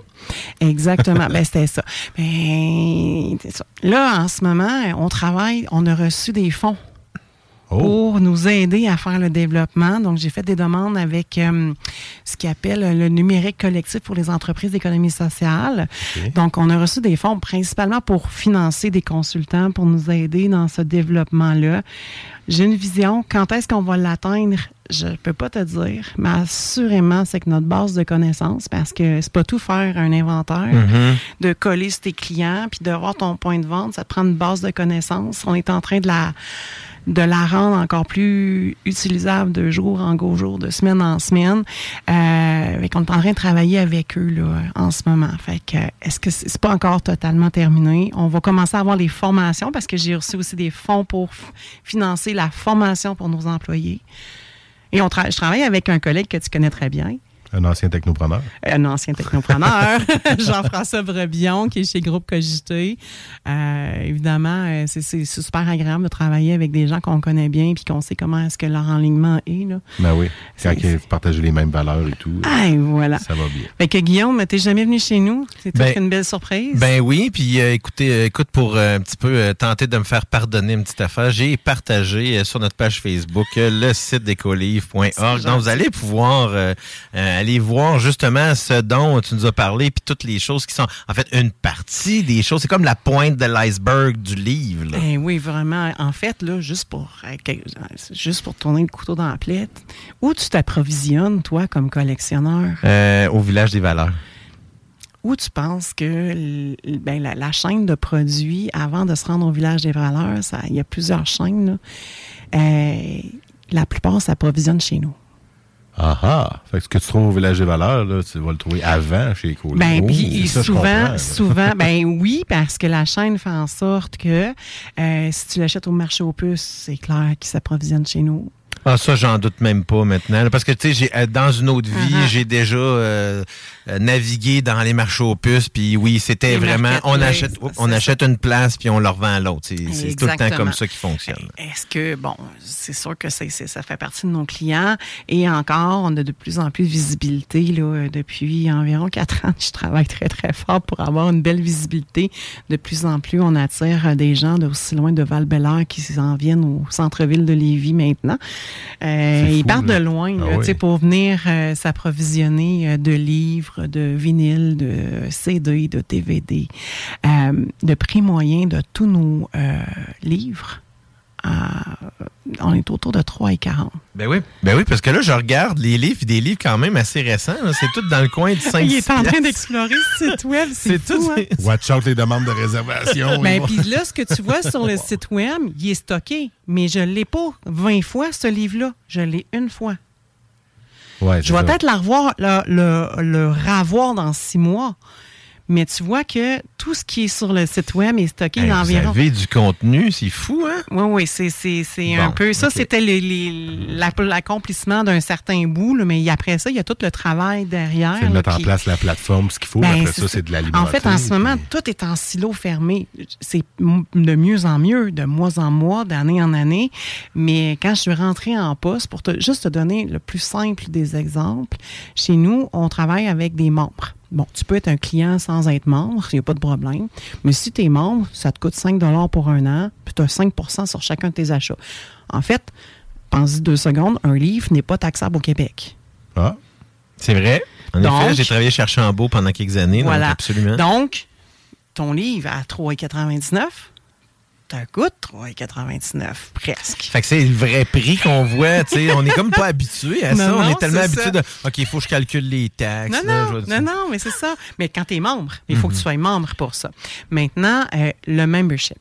Exactement. <laughs> ben, c'était ça. Ben, c'est ça. Là, en ce moment, on travaille, on a reçu des fonds pour nous aider à faire le développement. Donc, j'ai fait des demandes avec euh, ce qu'ils appelle le numérique collectif pour les entreprises d'économie sociale. Donc, on a reçu des fonds principalement pour financer des consultants, pour nous aider dans ce développement-là. J'ai une vision. Quand est-ce qu'on va l'atteindre? Je peux pas te dire, mais assurément, c'est que notre base de connaissances, parce que c'est pas tout faire un inventaire, Mhm. de coller sur tes clients, puis de voir ton point de vente, ça te prend une base de connaissances. On est en train de la de la rendre encore plus utilisable de jour en jour, de semaine en semaine. Euh, fait qu'on est en train de travailler avec eux là, en ce moment. Fait que est-ce que c'est pas encore totalement terminé? On va commencer à avoir les formations parce que j'ai reçu aussi des fonds pour financer la formation pour nos employés. Et je travaille avec un collègue que tu connais très bien, Un ancien technopreneur. un ancien technopreneur, <laughs> Jean-François Brebillon, qui est chez Groupe Cogité. Euh, évidemment, euh, c'est super agréable de travailler avec des gens qu'on connaît bien puis qu'on sait comment est-ce que leur enlignement est. Là. Ben oui. Quand ils partagent les mêmes valeurs et tout. Ah, et voilà. Ça va bien. Fait que Guillaume, t'es jamais venu chez nous? C'est Ben, une belle surprise. Ben oui, puis euh, écoutez, euh, écoute, pour euh, un petit peu euh, tenter de me faire pardonner une petite affaire, j'ai partagé euh, sur notre page Facebook euh, le site d'écolivre.org. Donc, vous allez pouvoir euh, euh, aller voir justement ce dont tu nous as parlé, puis toutes les choses qui sont, en fait, une partie des choses. C'est comme la pointe de l'iceberg du livre. là. Ben oui, vraiment. En fait, là, juste pour, euh, juste pour tourner le couteau dans la plaie, où tu t'approvisionnes, toi, comme collectionneur? Euh, au village des valeurs. Où tu penses que ben, la, la chaîne de produits, avant de se rendre au village des valeurs, ça- il y a plusieurs chaînes. là. Euh, la plupart s'approvisionnent chez nous. Ah ah! Fait que ce que tu trouves au village des valeurs, là, tu vas le trouver avant chez Ecolivre. Ben, Oh, puis souvent, <laughs> souvent, ben oui, parce que la chaîne fait en sorte que euh, si tu l'achètes au marché aux puces, c'est clair qu'il s'approvisionne chez nous. Ah, ça, j'en doute même pas maintenant. Parce que, tu sais, j'ai, euh, dans une autre vie, Uh-huh. j'ai déjà euh, euh, navigué dans les marchés aux puces. Puis oui, c'était vraiment, on achète, on ça. achète une place puis on le revend à l'autre. C'est, tout le temps comme ça qui fonctionne. Est-ce que, bon, c'est sûr que ça fait partie de nos clients. Et encore, on a de plus en plus de visibilité. Là, euh, depuis environ quatre ans, je travaille très, très fort pour avoir une belle visibilité. De plus en plus, on attire euh, des gens d'aussi loin de val qui s'en viennent au centre-ville de Lévis maintenant. Euh, ils partent là. de loin Ah là, oui. pour venir euh, s'approvisionner euh, de livres, de vinyles, de CD, de DVD, euh, de prix moyen de tous nos euh, livres. Euh, on est autour de 3,40. Ben oui. Ben oui, parce que là, je regarde les livres, des livres quand même assez récents. là. C'est tout dans le coin de 5 Il est en train d'explorer ce site web, c'est C'est fou, tout. hein? Watch out les demandes de réservation. Ben, puis là, ce que tu vois sur le <laughs> site web, il est stocké. Mais je ne l'ai pas 20 fois, ce livre-là. Je l'ai une fois. Ouais, Je vais peut-être la revoir, le, le, le ravoir dans six mois. Mais tu vois que tout ce qui est sur le site web est stocké Hey, d'environ. Vous avez du contenu, c'est fou, hein? Oui, oui, c'est, c'est, c'est un peu. Ça, c'était les- les- la- l'accomplissement d'un certain bout, là, mais après ça, il y a tout le travail derrière. C'est de là, mettre en place la plateforme, ce qu'il faut. Ben, Après c'est ça, c'est de l'alimenter. En fait, en ce moment, tout est en silo fermé. C'est de mieux en mieux, de mois en mois, d'année en année. Mais quand je suis rentrée en poste, pour te, juste te donner le plus simple des exemples, chez nous, on travaille avec des membres. Bon, tu peux être un client sans être membre, il n'y a pas de problème. Mais si tu es membre, ça te coûte 5 pour un an, puis tu as 5 sur chacun de tes achats. En fait, pense-y deux secondes, un livre n'est pas taxable au Québec. Ah. C'est vrai. En Donc- effet, j'ai travaillé chez Archambault pendant quelques années, Voilà. donc absolument. Donc, ton livre à 3,99 te coûte 3,99 presque. Fait que c'est le vrai prix qu'on voit, tu sais. On est comme pas habitué à <laughs> ça. Non, on non, est tellement habitué ça. de. OK, il faut que je calcule les taxes. Non, là, non, non, non, mais c'est ça. Mais quand tu es membre, il faut que Mhm. tu sois membre pour ça. Maintenant, euh, le membership.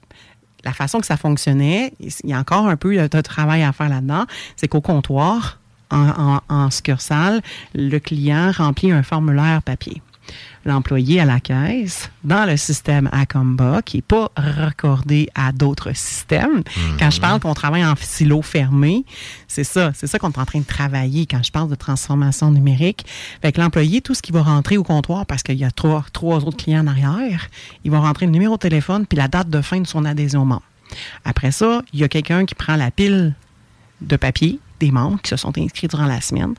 La façon que ça fonctionnait, il y a encore un peu de travail à faire là-dedans, c'est qu'au comptoir, en, en, en succursale, le client remplit un formulaire papier. L'employé à la caisse, dans le système Acomba, qui n'est pas raccordé à d'autres systèmes. Quand je parle qu'on travaille en silo fermé, c'est ça, c'est ça qu'on est en train de travailler quand je parle de transformation numérique. Fait que l'employé, tout ce qui va rentrer au comptoir, parce qu'il y a trois, trois autres clients en arrière, il va rentrer le numéro de téléphone puis la date de fin de son adhésion membre. Après ça, il y a quelqu'un qui prend la pile de papier des membres qui se sont inscrits durant la semaine.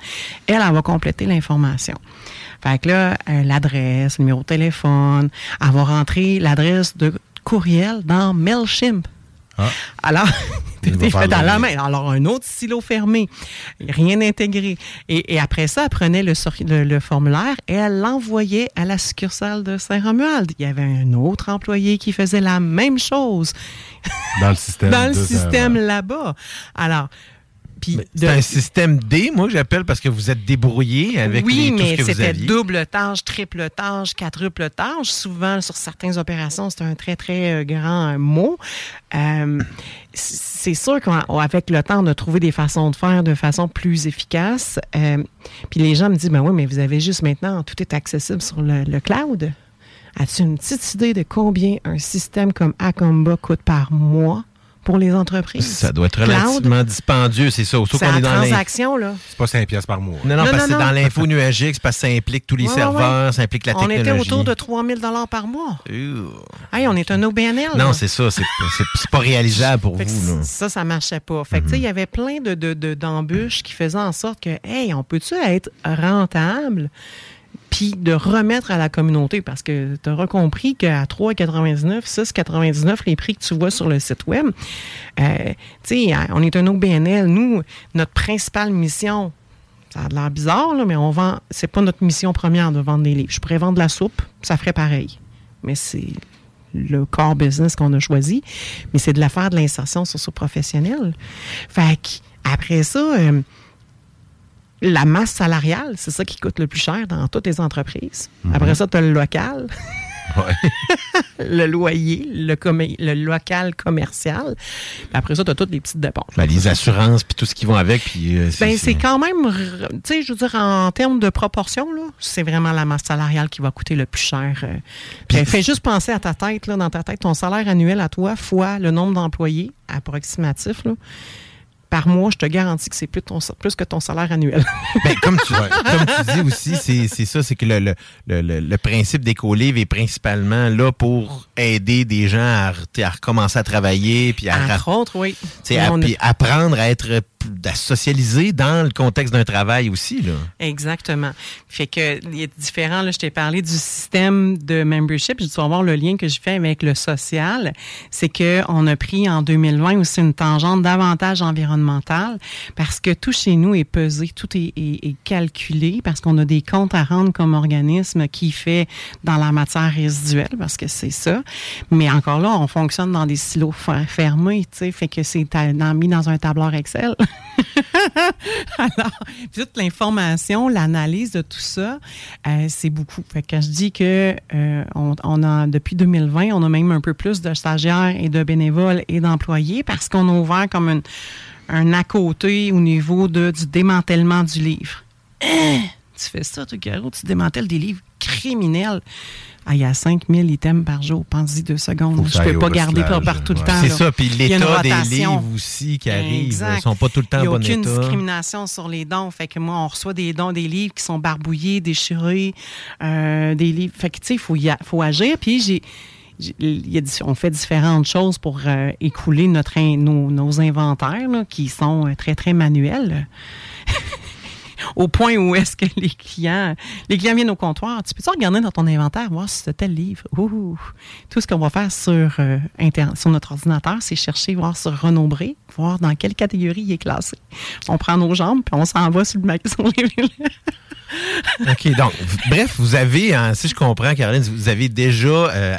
Elle, elle va compléter l'information. Fait que là, euh, l'adresse, le numéro de téléphone, va rentrer l'adresse de courriel dans MailChimp. Alors, <laughs> Il tout est fait dans la main. Alors, un autre silo fermé, rien intégré. Et, et après ça, elle prenait le, le- le formulaire et elle l'envoyait à la succursale de Saint-Romuald. Il y avait un autre employé qui faisait la même chose Dans le système. <laughs> dans le système là-bas. Alors, C'est un système D, moi, j'appelle parce que vous êtes débrouillé avec oui, les, tout ce mais que vous c'était aviez. double tâche, triple tâche, quadruple tâche. Souvent, sur certaines opérations, c'est un très, très euh, grand euh, mot. Euh, c'est sûr qu'avec le temps, on a trouvé des façons de faire de façon plus efficace. Euh, puis les gens me disent, ben oui, mais vous avez juste maintenant, tout est accessible sur le, le cloud. As-tu une petite idée de combien un système comme Acomba coûte par mois? Pour les entreprises? Ça doit être Cloud? relativement dispendieux, c'est ça. Surtout C'est qu'on est dans transaction, là. C'est pas 5 pièces par mois. Non, non, Non, parce que c'est dans l'info nuagique, c'est parce que ça implique tous les Ouais, serveurs, ouais. ça implique la On technologie. était autour de 3000 dollars par mois. Hey, on est un OBNL. Non, c'est ça. C'est pas réalisable pour Fait vous. là. ça, ça marchait pas. Fait que, tu sais, il y avait plein de, de- de- d'embûches qui faisaient en sorte que, hey, on peut-tu être rentable? Puis de remettre à la communauté, parce que tu auras compris qu'à 3,99, 6,99, les prix que tu vois sur le site web, euh, tu sais, on est un OBNL. Nous, notre principale mission, ça a l'air bizarre, là, mais on vend, c'est pas notre mission première de vendre des livres. Je pourrais vendre de la soupe, ça ferait pareil. Mais c'est le core business qu'on a choisi, mais c'est de la faire de l'insertion socio-professionnelle. Fait après ça, euh, la masse salariale, c'est ça qui coûte le plus cher dans toutes les entreprises. Après ça, tu as le local. <laughs> le loyer, le, le local commercial. Puis après ça, tu as toutes les petites dépenses. Ben, les assurances puis tout ce qui vont avec. Puis, euh, Ben, c'est quand même, tu sais, je veux dire, en termes de proportion, là, c'est vraiment la masse salariale qui va coûter le plus cher. euh. Puis, fais juste penser à ta tête, là, dans ta tête, ton salaire annuel à toi, fois le nombre d'employés approximatif, là. Par mois, je te garantis que c'est plus, que ton salaire annuel. <laughs> Ben, comme, tu, comme dis aussi, c'est ça, c'est que le, principe d'Écolivre est principalement là pour aider des gens à, re- à recommencer à travailler, puis à, Entre autres, oui. à- a- puis apprendre à être à socialiser dans le contexte d'un travail aussi. Là. Exactement. Fait que il est différent. Là, je t'ai parlé du système de membership. Je dois voir le lien que je fais avec le social. C'est que on a pris en 2020 aussi une tangente davantage environnementale parce que tout chez nous est pesé, tout est, est- est calculé parce qu'on a des comptes à rendre comme organisme qui fait dans la matière résiduelle parce que c'est ça. Mais encore là, on fonctionne dans des silos fer- fermés, tu sais, fait que c'est mis dans un tableur Excel. <laughs> Alors, toute l'information, l'analyse de tout ça, euh, c'est beaucoup. Fait que quand je dis que euh, on, on a depuis 2020, on a même un peu plus de stagiaires et de bénévoles et d'employés parce qu'on a ouvert comme une- un à côté au niveau de, du démantèlement du livre. Hein? Tu fais ça, toi, Caro, tu démantèles des livres criminels. Ah, il y a 5000 items par jour. Pense-y deux secondes. Je aille peux pas garder par tout le Ouais. temps. C'est ça, puis l'état des livres aussi qui arrivent, Exact. ils sont pas tout le temps en Il n'y a bon aucune état. discrimination sur les dons. Fait que moi, on reçoit des dons, des livres qui sont barbouillés, déchirés, euh, des livres. Fait que, tu sais, il faut, y a- faut agir. Puis, j'ai. j'ai- il y a di- on fait différentes choses pour euh, écouler notre, nos, nos inventaires là, qui sont euh, très, très manuels. <laughs> Au point où est-ce que les clients, les clients viennent au comptoir, tu peux-tu regarder dans ton inventaire, voir si c'est tel livre? Tout ce qu'on va faire sur, euh, sur notre ordinateur, c'est chercher, voir sur Bré, voir dans quelle catégorie il est classé. On prend nos jambes, puis on s'en va sur le magasin. <laughs> OK, donc, bref, vous avez, hein, si je comprends, Caroline, vous avez déjà, euh,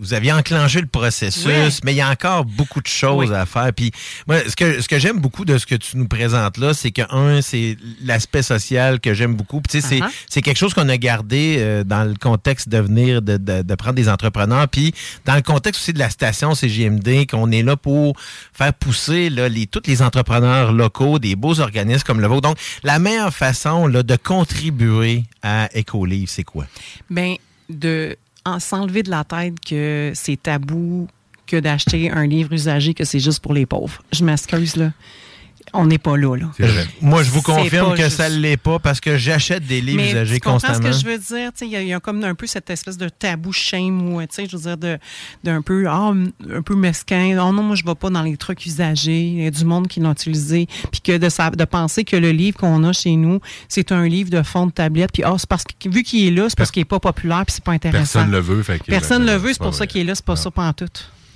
vous aviez enclenché le processus, Ouais. mais il y a encore beaucoup de choses Oui. à faire. Puis, moi, ce que, ce que j'aime beaucoup de ce que tu nous présentes là, c'est que, un, c'est l'aspect social que j'aime beaucoup. Puis, tu sais, c'est- Uh-huh. c'est quelque chose qu'on a gardé euh, dans le contexte de venir, de, de- de prendre des entrepreneurs. Puis, dans le contexte aussi de la station CGMD, qu'on est là pour faire pousser là, les, tous les entrepreneurs locaux, des beaux organismes comme le vôtre. Donc, la meilleure façon là, de contribuer à Écolivre, c'est quoi? ben, de s'enlever de la tête que c'est tabou que d'acheter un livre usagé, que c'est juste pour les pauvres. Je m'excuse, là. On n'est pas là, là. Moi, je vous confirme pas que juste. ça ne l'est pas parce que j'achète des livres Mais usagés constamment. ce que je veux dire? Il y, a- il y a comme un peu cette espèce de tabou shame ou, tu sais, je veux dire, d'un peu, ah, un peu mesquin. Oh non, moi, je ne vais pas dans les trucs usagés. Il y a du monde qui l'ont utilisé. Puis que de, sa- de penser que le livre qu'on a chez nous, c'est un livre de fond de tablette. Puis, ah, c'est parce que, vu qu'il est là, c'est parce qu'il n'est pas populaire puis c'est pas intéressant. Personne le veut, fait Personne ben, le veut, c'est pas pour ça qu'il est là, c'est pas ça pendant tout.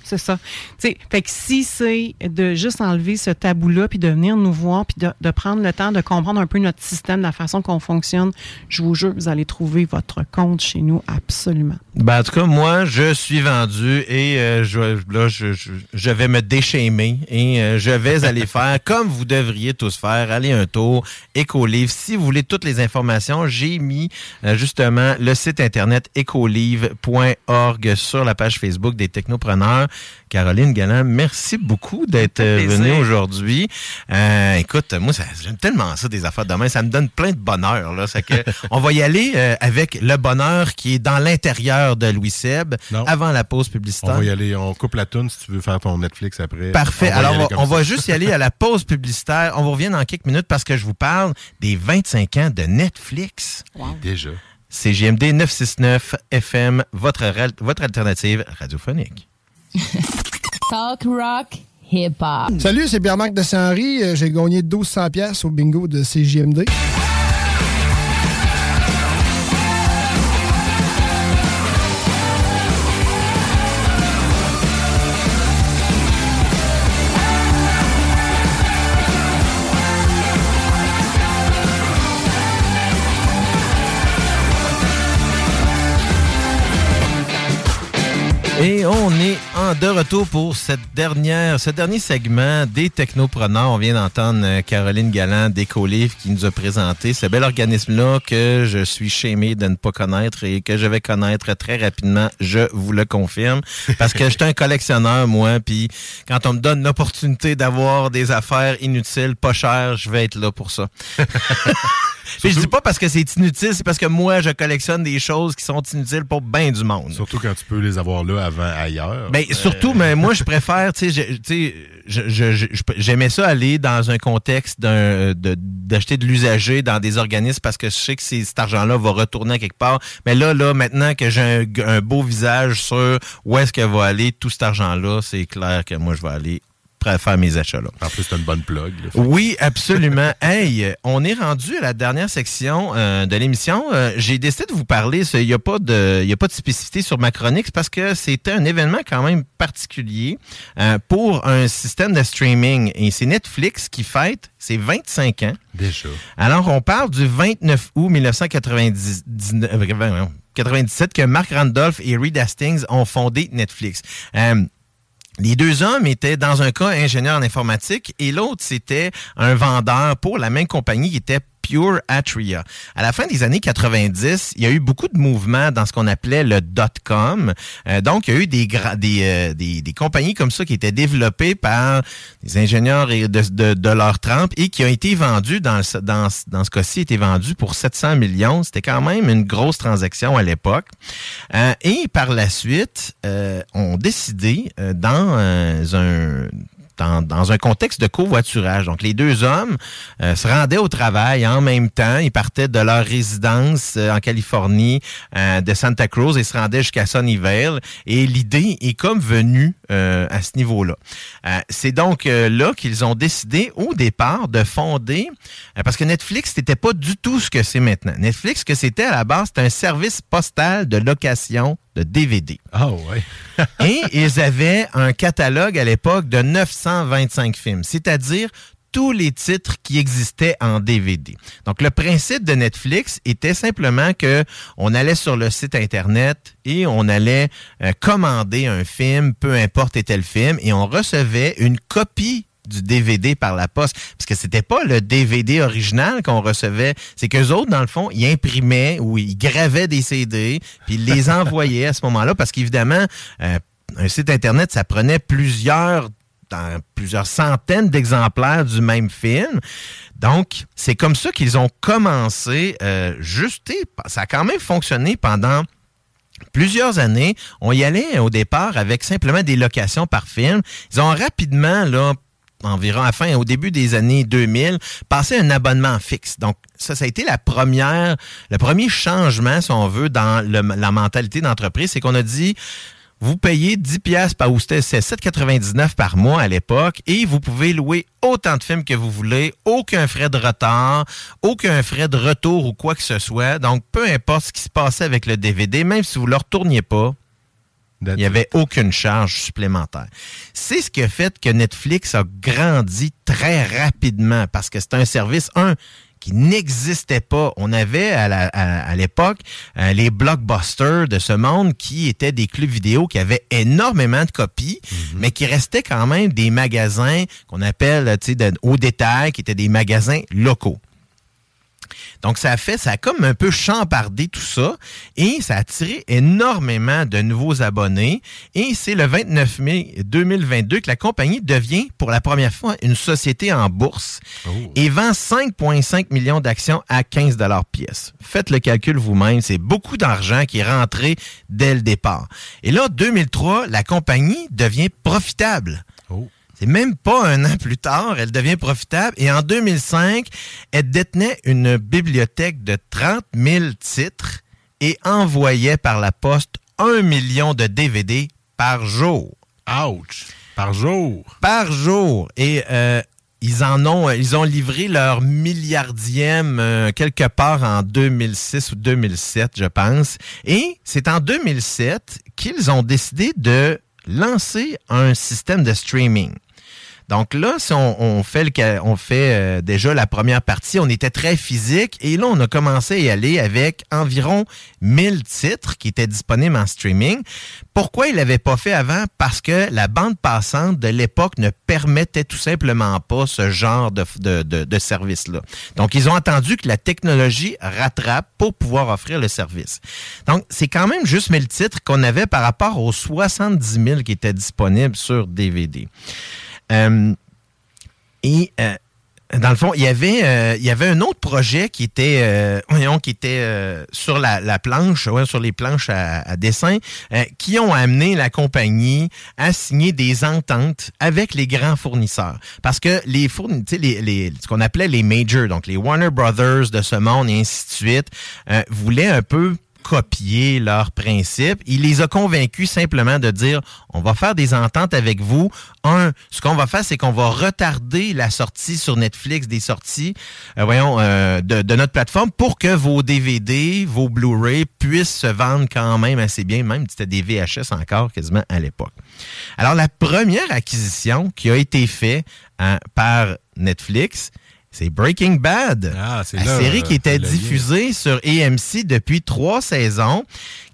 C'est ça. Tu sais, fait que si c'est de juste enlever ce tabou-là, puis de venir nous voir, puis de, de prendre le temps de comprendre un peu notre système, la façon qu'on fonctionne, je vous jure, vous allez trouver votre compte chez nous absolument. Ben, en tout cas, moi, je suis vendu et euh, je, là, je, je- je vais me déchaîner et euh, je vais aller <laughs> faire comme vous devriez tous faire, aller un tour, Écolivre. Si vous voulez toutes les informations, j'ai mis euh, justement le site internet écolivre.org sur la page Facebook des technopreneurs. Caroline Galland, merci beaucoup d'être euh, venue aujourd'hui. Euh, écoute, moi, j'aime tellement ça des affaires de demain. Ça me donne plein de bonheur. Là. C'est que <laughs> on va y aller euh, avec le bonheur qui est dans l'intérieur de Louis Seb avant la pause On publicitaire. va y aller, on coupe la toune si tu veux faire ton Netflix après. Parfait. On Alors, on, on va juste y aller à la <laughs> pause publicitaire. On vous revient dans quelques minutes parce que je vous parle des 25 ans de Netflix. Déjà. C'est JMD 969 FM, votre alternative radiophonique. <laughs> Talk rock hip hop. Salut, c'est Pierre-Marc de Saint-Henri. Euh, J'ai gagné 1200 pièces au bingo de CJMD. Et on est en de retour pour cette dernière, ce dernier segment des technopreneurs. On vient d'entendre euh, Caroline Galland d'Écolivre qui nous a présenté ce bel organisme-là que je suis chémé de ne pas connaître et que je vais connaître très rapidement, je vous le confirme. Parce que je suis un collectionneur, moi, puis quand on me donne l'opportunité d'avoir des affaires inutiles, pas chères, je vais être là pour ça. <laughs> Puis je dis pas parce que c'est inutile, c'est parce que moi, je collectionne des choses qui sont inutiles pour bien du monde. Surtout quand tu peux les avoir là avant ailleurs. Ben, surtout, mais moi, je préfère, tu sais, j'aimais ça aller dans un contexte d'un- de- d'acheter de l'usager dans des organismes parce que je sais que cet argent-là va retourner à quelque part. Mais là, là, maintenant que j'ai un, un beau visage sur où est-ce que va aller tout cet argent-là, c'est clair que moi, je vais aller faire mes achats là. En plus, c'est une bonne plug. là. Oui, absolument. <laughs> hey, on est rendu à la dernière section euh, de l'émission. Euh, J'ai décidé de vous parler. Il n'y a pas de, y a pas de spécificité sur ma chronique parce que c'était un événement quand même particulier euh, pour un système de streaming. Et c'est Netflix qui fête ses 25 ans. Déjà. Alors, on parle du 29 août 1999, euh, voyons, 97 que Mark Randolph et Reed Hastings ont fondé Netflix. Les deux hommes étaient dans un cas ingénieur en informatique et l'autre c'était un vendeur pour la même compagnie qui était Pure Atria. À la fin des années 90, il y a eu beaucoup de mouvements dans ce qu'on appelait le dot-com. Euh, donc, il y a eu des, euh, des, des, compagnies comme ça qui étaient développées par des ingénieurs de, de, leur trempe et qui ont été vendues, dans, dans, dans ce cas-ci, été vendues pour 700 millions. C'était quand même une grosse transaction à l'époque. Euh, et par la suite, on décidé dans un dans, un contexte de covoiturage. Donc, les deux hommes euh, se rendaient au travail en même temps. Ils partaient de leur résidence euh, en Californie, euh, de Santa Cruz, et se rendaient jusqu'à Sunnyvale. Et l'idée est comme venue à ce niveau-là. C'est donc là qu'ils ont décidé au départ de fonder, parce que Netflix, n'était pas du tout ce que c'est maintenant. Netflix, ce que c'était à la base, c'était un service postal de location de DVD. Ah ouais. <laughs> Et ils avaient un catalogue à l'époque de 925 films, c'est-à-dire tous les titres qui existaient en DVD. Donc le principe de Netflix était simplement que on allait sur le site internet et on allait euh, commander un film, peu importe était le film, et on recevait une copie du DVD par la poste. Parce que c'était pas le DVD original qu'on recevait. C'est qu'eux autres, dans le fond, ils imprimaient ou ils gravaient des CD, puis ils les <laughs> envoyaient à ce moment-là. Parce qu'évidemment, euh, un site Internet, ça prenait plusieurs dans plusieurs centaines d'exemplaires du même film. Donc, c'est comme ça qu'ils ont commencé euh, juste. Ça a quand même fonctionné pendant plusieurs années. On y allait au départ avec simplement des locations par film. Ils ont rapidement là, environ à fin, au début des années 2000, passer un abonnement fixe. Donc, ça, ça a été la première, le premier changement, si on veut, dans la mentalité d'entreprise, c'est qu'on a dit, vous payez 10 pièces par ou c'est 7,99 par mois à l'époque et vous pouvez louer autant de films que vous voulez, aucun frais de retard, aucun frais de retour ou quoi que ce soit. Donc, peu importe ce qui se passait avec le DVD, même si vous le retourniez pas, il n'y avait aucune charge supplémentaire. C'est ce qui a fait que Netflix a grandi très rapidement parce que c'est un service, un, qui n'existait pas. On avait à l'époque euh, les blockbusters de ce monde qui étaient des clubs vidéo qui avaient énormément de copies, mhm. mais qui restaient quand même des magasins qu'on appelle au détail, qui étaient des magasins locaux. Donc, ça a fait, ça a comme un peu champardé tout ça et ça a attiré énormément de nouveaux abonnés. Et c'est le 29 mai 2022 que la compagnie devient pour la première fois une société en bourse oh. et vend 5,5 millions d'actions à 15 pièce. Faites le calcul vous-même, c'est beaucoup d'argent qui est rentré dès le départ. Et là, 2003, la compagnie devient profitable. C'est même pas un an plus tard, elle devient profitable et en 2005, elle détenait une bibliothèque de 30 000 titres et envoyait par la poste un million de DVD par jour. Ouch! Par jour? Par jour. Et euh, ils en ont, ils ont livré leur milliardième euh, quelque part en 2006 ou 2007, je pense. Et c'est en 2007 qu'ils ont décidé de lancer un système de streaming. Donc là, si on, fait, le, on fait euh, déjà la première partie, on était très physique et là, on a commencé à y aller avec environ 1000 titres qui étaient disponibles en streaming. Pourquoi il l'avait pas fait avant? Parce que la bande passante de l'époque ne permettait tout simplement pas ce genre de, service-là. Donc, ils ont attendu que la technologie rattrape pour pouvoir offrir le service. Donc, c'est quand même juste 1000 titres qu'on avait par rapport aux 70 000 qui étaient disponibles sur DVD. Euh, et euh, dans le fond, il y avait euh, il y avait un autre projet qui était voyons, qui était sur la, planche, sur les planches à, dessin, qui ont amené la compagnie à signer des ententes avec les grands fournisseurs. Parce que les fournisseurs, les, les, ce qu'on appelait les majors, donc les Warner Brothers de ce monde et ainsi de suite, voulaient un peu copier leurs principes. Il les a convaincus simplement de dire, on va faire des ententes avec vous. Un, ce qu'on va faire, c'est qu'on va retarder la sortie sur Netflix des sorties, euh, voyons, euh, de, notre plateforme pour que vos DVD, vos Blu-ray puissent se vendre quand même assez bien, même si c'était des VHS encore quasiment à l'époque. Alors, la première acquisition qui a été faite hein, par Netflix, C'est Breaking Bad. Ah, c'est la là, série qui euh, était diffusée sur AMC depuis trois saisons,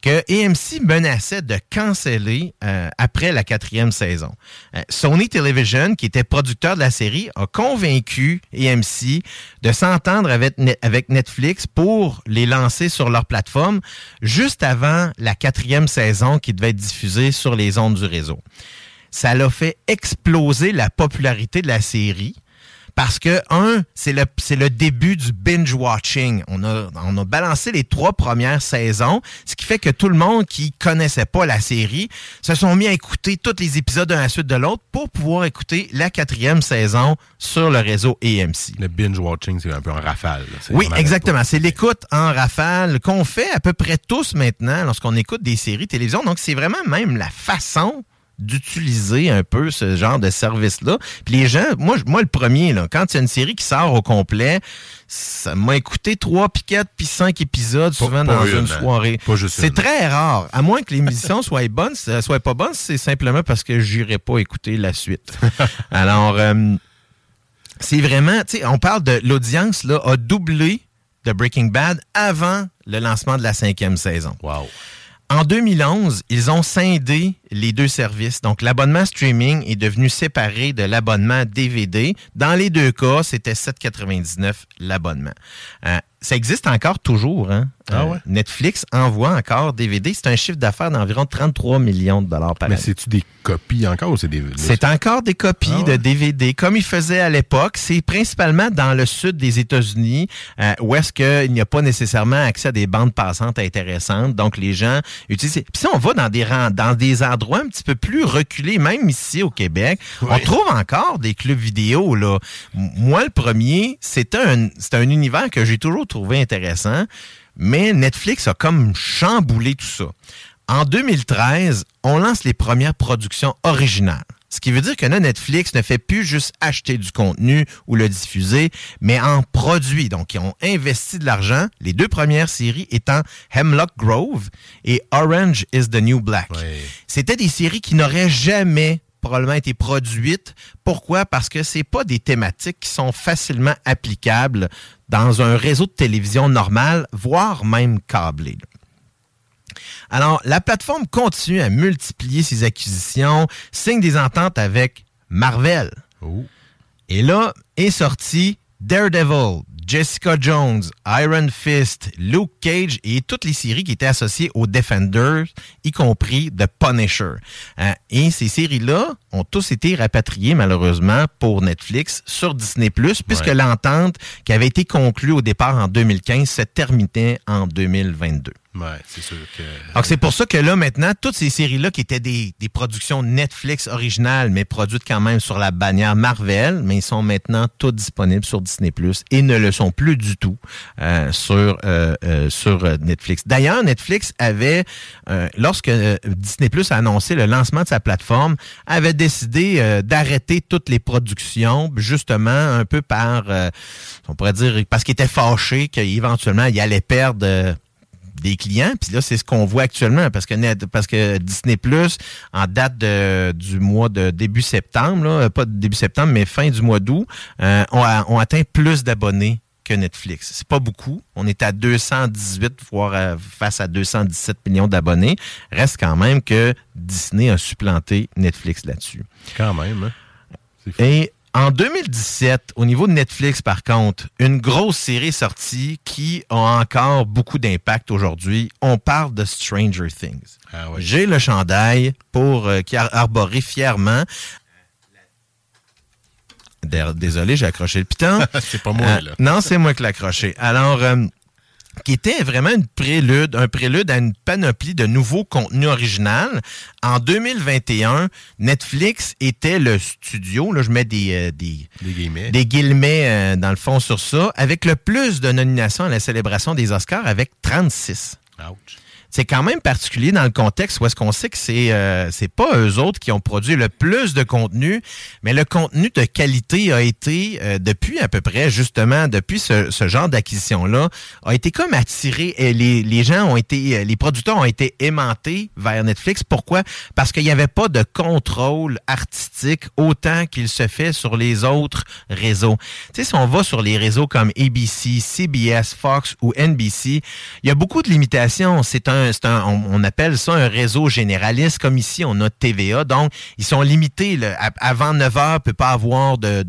que AMC menaçait de canceller euh, après la quatrième saison. Euh, Sony Television, qui était producteur de la série, a convaincu AMC de s'entendre avec, avec Netflix pour les lancer sur leur plateforme juste avant la quatrième saison qui devait être diffusée sur les ondes du réseau. Ça l'a fait exploser la popularité de la série. Parce que, un, c'est le, c'est le début du binge-watching. On a, on a balancé les trois premières saisons, ce qui fait que tout le monde qui connaissait pas la série se sont mis à écouter tous les épisodes d'un à la suite de l'autre pour pouvoir écouter la quatrième saison sur le réseau AMC. Le binge-watching, c'est un peu en rafale. Oui, exactement. C'est l'écoute en rafale qu'on fait à peu près tous maintenant lorsqu'on écoute des séries télévision. Donc, c'est vraiment même la façon d'utiliser un peu ce genre de service-là. Puis les gens, moi, le premier, là, quand il y a une série qui sort au complet, ça m'a écouté trois piquettes puis cinq épisodes souvent pas dans une, une hein. soirée. C'est une. très rare. À moins que l'émission <laughs> soit bonne, soit pas bonne, c'est simplement parce que j'irai pas écouter la suite. <laughs> Alors, euh, c'est vraiment, tu sais, on parle de l'audience, là, a doublé de Breaking Bad avant le lancement de la cinquième saison. Wow. En 2011, ils ont scindé les deux services. Donc, l'abonnement streaming est devenu séparé de l'abonnement DVD. Dans les deux cas, c'était 7,99 l'abonnement. Euh, ça existe encore toujours. Hein? Ah Euh? Netflix envoie encore DVD. C'est un chiffre d'affaires d'environ 33 millions de dollars par Mais année. c'est-tu des copies encore ou c'est des. C'est encore des copies Ah ouais? de DVD, comme ils faisaient à l'époque. C'est principalement dans le sud des États-Unis, euh, où est-ce qu'il n'y a pas nécessairement accès à des bandes passantes intéressantes. Donc, les gens utilisent... Puis si on va dans des, dans des endroits un petit peu plus reculés, même ici au Québec, on trouve encore des clubs vidéo. Là. Moi, le premier, c'était un, un univers que j'ai toujours trouvé intéressant, mais Netflix a comme chamboulé tout ça. En 2013, on lance les premières productions originales. Ce qui veut dire que là, Netflix ne fait plus juste acheter du contenu ou le diffuser, mais en produit. Donc, ils ont investi de l'argent. Les deux premières séries étant Hemlock Grove et Orange is the New Black. C'était des séries qui n'auraient jamais probablement été produites. Pourquoi? Parce que c'est pas des thématiques qui sont facilement applicables dans un réseau de télévision normal, voire même câblé. Alors, la plateforme continue à multiplier ses acquisitions, signe des ententes avec Marvel. Et là est sorti Daredevil, Jessica Jones, Iron Fist, Luke Cage et toutes les séries qui étaient associées aux Defenders, y compris The Punisher. Euh, et ces séries-là ont tous été rapatriées malheureusement pour Netflix sur Disney+, puisque Ouais. l'entente qui avait été conclue au départ en 2015 se terminait en 2022. Ouais, c'est sûr que. Donc, c'est pour ça que là, maintenant, toutes ces séries-là qui étaient des, des productions Netflix originales, mais produites quand même sur la bannière Marvel, mais ils sont maintenant toutes disponibles sur Disney Plus et ne le sont plus du tout euh, sur, euh, euh, sur euh, Netflix. D'ailleurs, Netflix avait, euh, lorsque euh, Disney Plus a annoncé le lancement de sa plateforme, avait décidé d'arrêter toutes les productions, justement, un peu par, on pourrait dire, parce qu'il était fâché qu'éventuellement, il allait perdre... euh, des clients. Puis là, c'est ce qu'on voit actuellement parce que Net- parce que Disney Plus, en date de- du mois de début septembre, là, pas début septembre, mais fin du mois d'août, euh, ont, a- atteint plus d'abonnés que Netflix. C'est pas beaucoup. On est à 218, voire à- face à 217 millions d'abonnés. Reste quand même que Disney a supplanté Netflix là-dessus. Quand même, hein? Et en 2017, au niveau de Netflix, par contre, une grosse série sortie qui a encore beaucoup d'impact aujourd'hui. On parle de Stranger Things. Ah J'ai le chandail pour euh, qui a arboré fièrement. Dé- Désolé, j'ai accroché le piton. <laughs> C'est pas moi, Euh, là. Non, c'est moi qui l'ai accroché. Alors, euh, qui était vraiment une prélude, un prélude à une panoplie de nouveaux contenus originaux. En 2021, Netflix était le studio, là je mets des, euh, des, Des guillemets. des guillemets euh, dans le fond sur ça, avec le plus de nominations à la célébration des Oscars avec 36. Ouch. C'est quand même particulier dans le contexte où est-ce qu'on sait que c'est euh, c'est pas eux autres qui ont produit le plus de contenu, mais le contenu de qualité a été euh, depuis à peu près justement depuis ce, ce genre d'acquisition là a été comme attiré et les, les gens ont été euh, les producteurs ont été aimantés vers Netflix. Pourquoi? Parce qu'il n'y avait pas de contrôle artistique autant qu'il se fait sur les autres réseaux. Tu sais si on va sur les réseaux comme ABC, CBS, Fox ou NBC, il y a beaucoup de limitations. C'est un on, appelle ça un réseau généraliste, comme ici, on a TVA. Donc, ils sont limités. avant 9 heures, peut pas avoir de,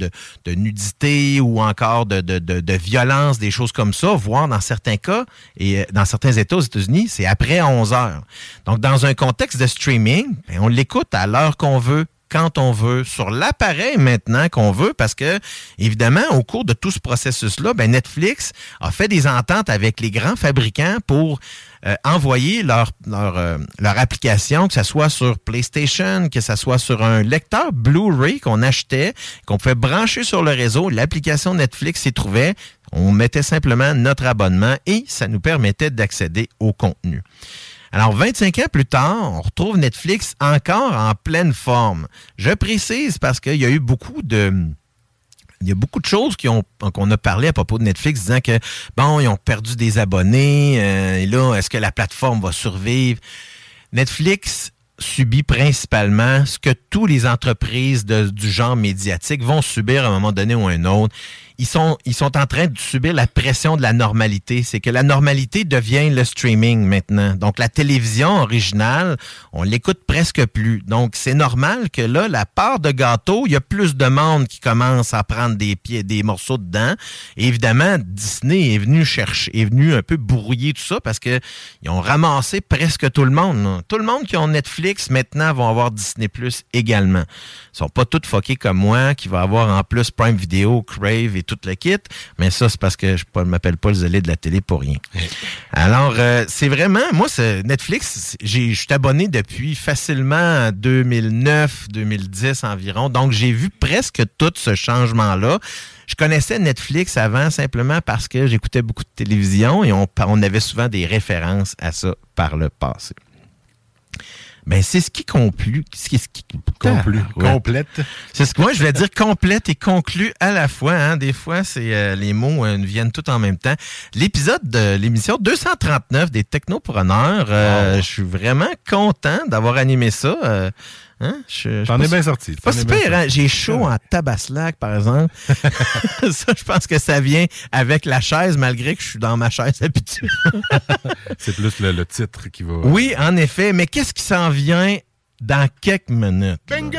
nudité ou encore de, de violence, des choses comme ça, voire dans certains cas, et euh, dans certains États aux États-Unis, c'est après 11 heures. Donc, dans un contexte de streaming, ben, on l'écoute à l'heure qu'on veut, quand on veut, sur l'appareil maintenant qu'on veut, parce que, évidemment, au cours de tout ce processus-là, ben Netflix a fait des ententes avec les grands fabricants pour euh, envoyer leur, leur, euh, leur application, que ce soit sur PlayStation, que ce soit sur un lecteur Blu-ray qu'on achetait, qu'on pouvait brancher sur le réseau, l'application Netflix s'y trouvait, on mettait simplement notre abonnement et ça nous permettait d'accéder au contenu. Alors, 25 ans plus tard, on retrouve Netflix encore en pleine forme. Je précise parce qu'il y a eu beaucoup de... Il y a beaucoup de choses qu'on a parlé à propos de Netflix disant que, bon, ils ont perdu des abonnés, euh, et là, est-ce que la plateforme va survivre? Netflix subit principalement ce que toutes les entreprises du genre médiatique vont subir à un moment donné ou à un autre. Ils sont, ils sont en train de subir la pression de la normalité. C'est que la normalité devient le streaming maintenant. Donc, la télévision originale, on l'écoute presque plus. Donc, c'est normal que là, la part de gâteau, il y a plus de monde qui commence à prendre des pieds, des morceaux dedans. Évidemment, Disney est venu chercher, est venu un peu brouiller tout ça parce que ils ont ramassé presque tout le monde. là. Tout le monde qui ont Netflix maintenant vont avoir Disney Plus également. Ils sont pas tous fuckés comme moi, qui va avoir en plus Prime Video, Crave et tout le kit. Mais ça, c'est parce que je ne m'appelle pas le zélé de la télé pour rien. Alors, euh, c'est vraiment, moi, Netflix, je suis abonné depuis facilement 2009, 2010 environ. Donc, j'ai vu presque tout ce changement-là. Je connaissais Netflix avant simplement parce que j'écoutais beaucoup de télévision et on, on avait souvent des références à ça par le passé. Ben, c'est ce qui conclut. Ce qui, ce qui, Conclut. <laughs> Ouais. Complète. C'est ce que moi, je voulais dire complète et conclu à la fois. Hein. Des fois, c'est euh, les mots euh, viennent tout en même temps. L'épisode de l'émission 239 des Technopreneurs, euh, je suis vraiment content d'avoir animé ça. Hein? Je- je T'en es bien sorti. Pas si pire, hein? J'ai chaud en tabaslac, par exemple. <laughs> <laughs> ça, je pense que ça vient avec la chaise, malgré que je suis dans ma chaise habituelle. C'est plus le, le titre qui va. Oui, en effet, mais qu'est-ce qui s'en vient dans quelques minutes? Bingo!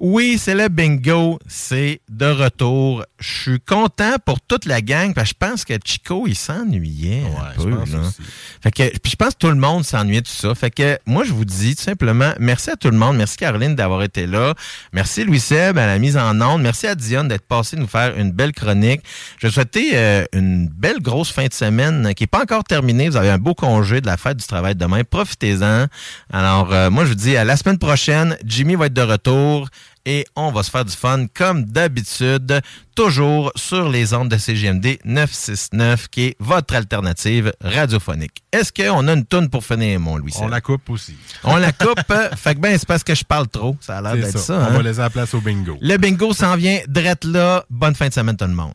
Oui, c'est le bingo. C'est de retour. Je suis content pour toute la gang parce que je pense que Chico, il s'ennuyait un je peu. pense là. aussi. Fait que, puis je pense que tout le monde s'ennuyait de tout ça. Fait que moi, je vous dis tout simplement merci à tout le monde. Merci Caroline d'avoir été là. Merci Louis Seb à la mise en onde. Merci à Dionne d'être passé nous faire une belle chronique. Je vais souhaiter euh, une belle grosse fin de semaine qui n'est pas encore terminée. Vous avez un beau congé de la fête du travail demain. Profitez-en. Alors, euh, moi, je vous dis à la semaine prochaine. Jimmy va être de retour. Et on va se faire du fun comme d'habitude, toujours sur les ondes de CGMD 969, qui est votre alternative radiophonique. Est-ce qu'on a une toune pour finir, mon Louis? On la coupe aussi. On la coupe. <laughs> fait que ben, c'est parce que je parle trop. Ça a l'air d'être ça. ça. On hein? va laisser la place au bingo. Le bingo s'en vient drette là. Bonne fin de semaine, tout le monde.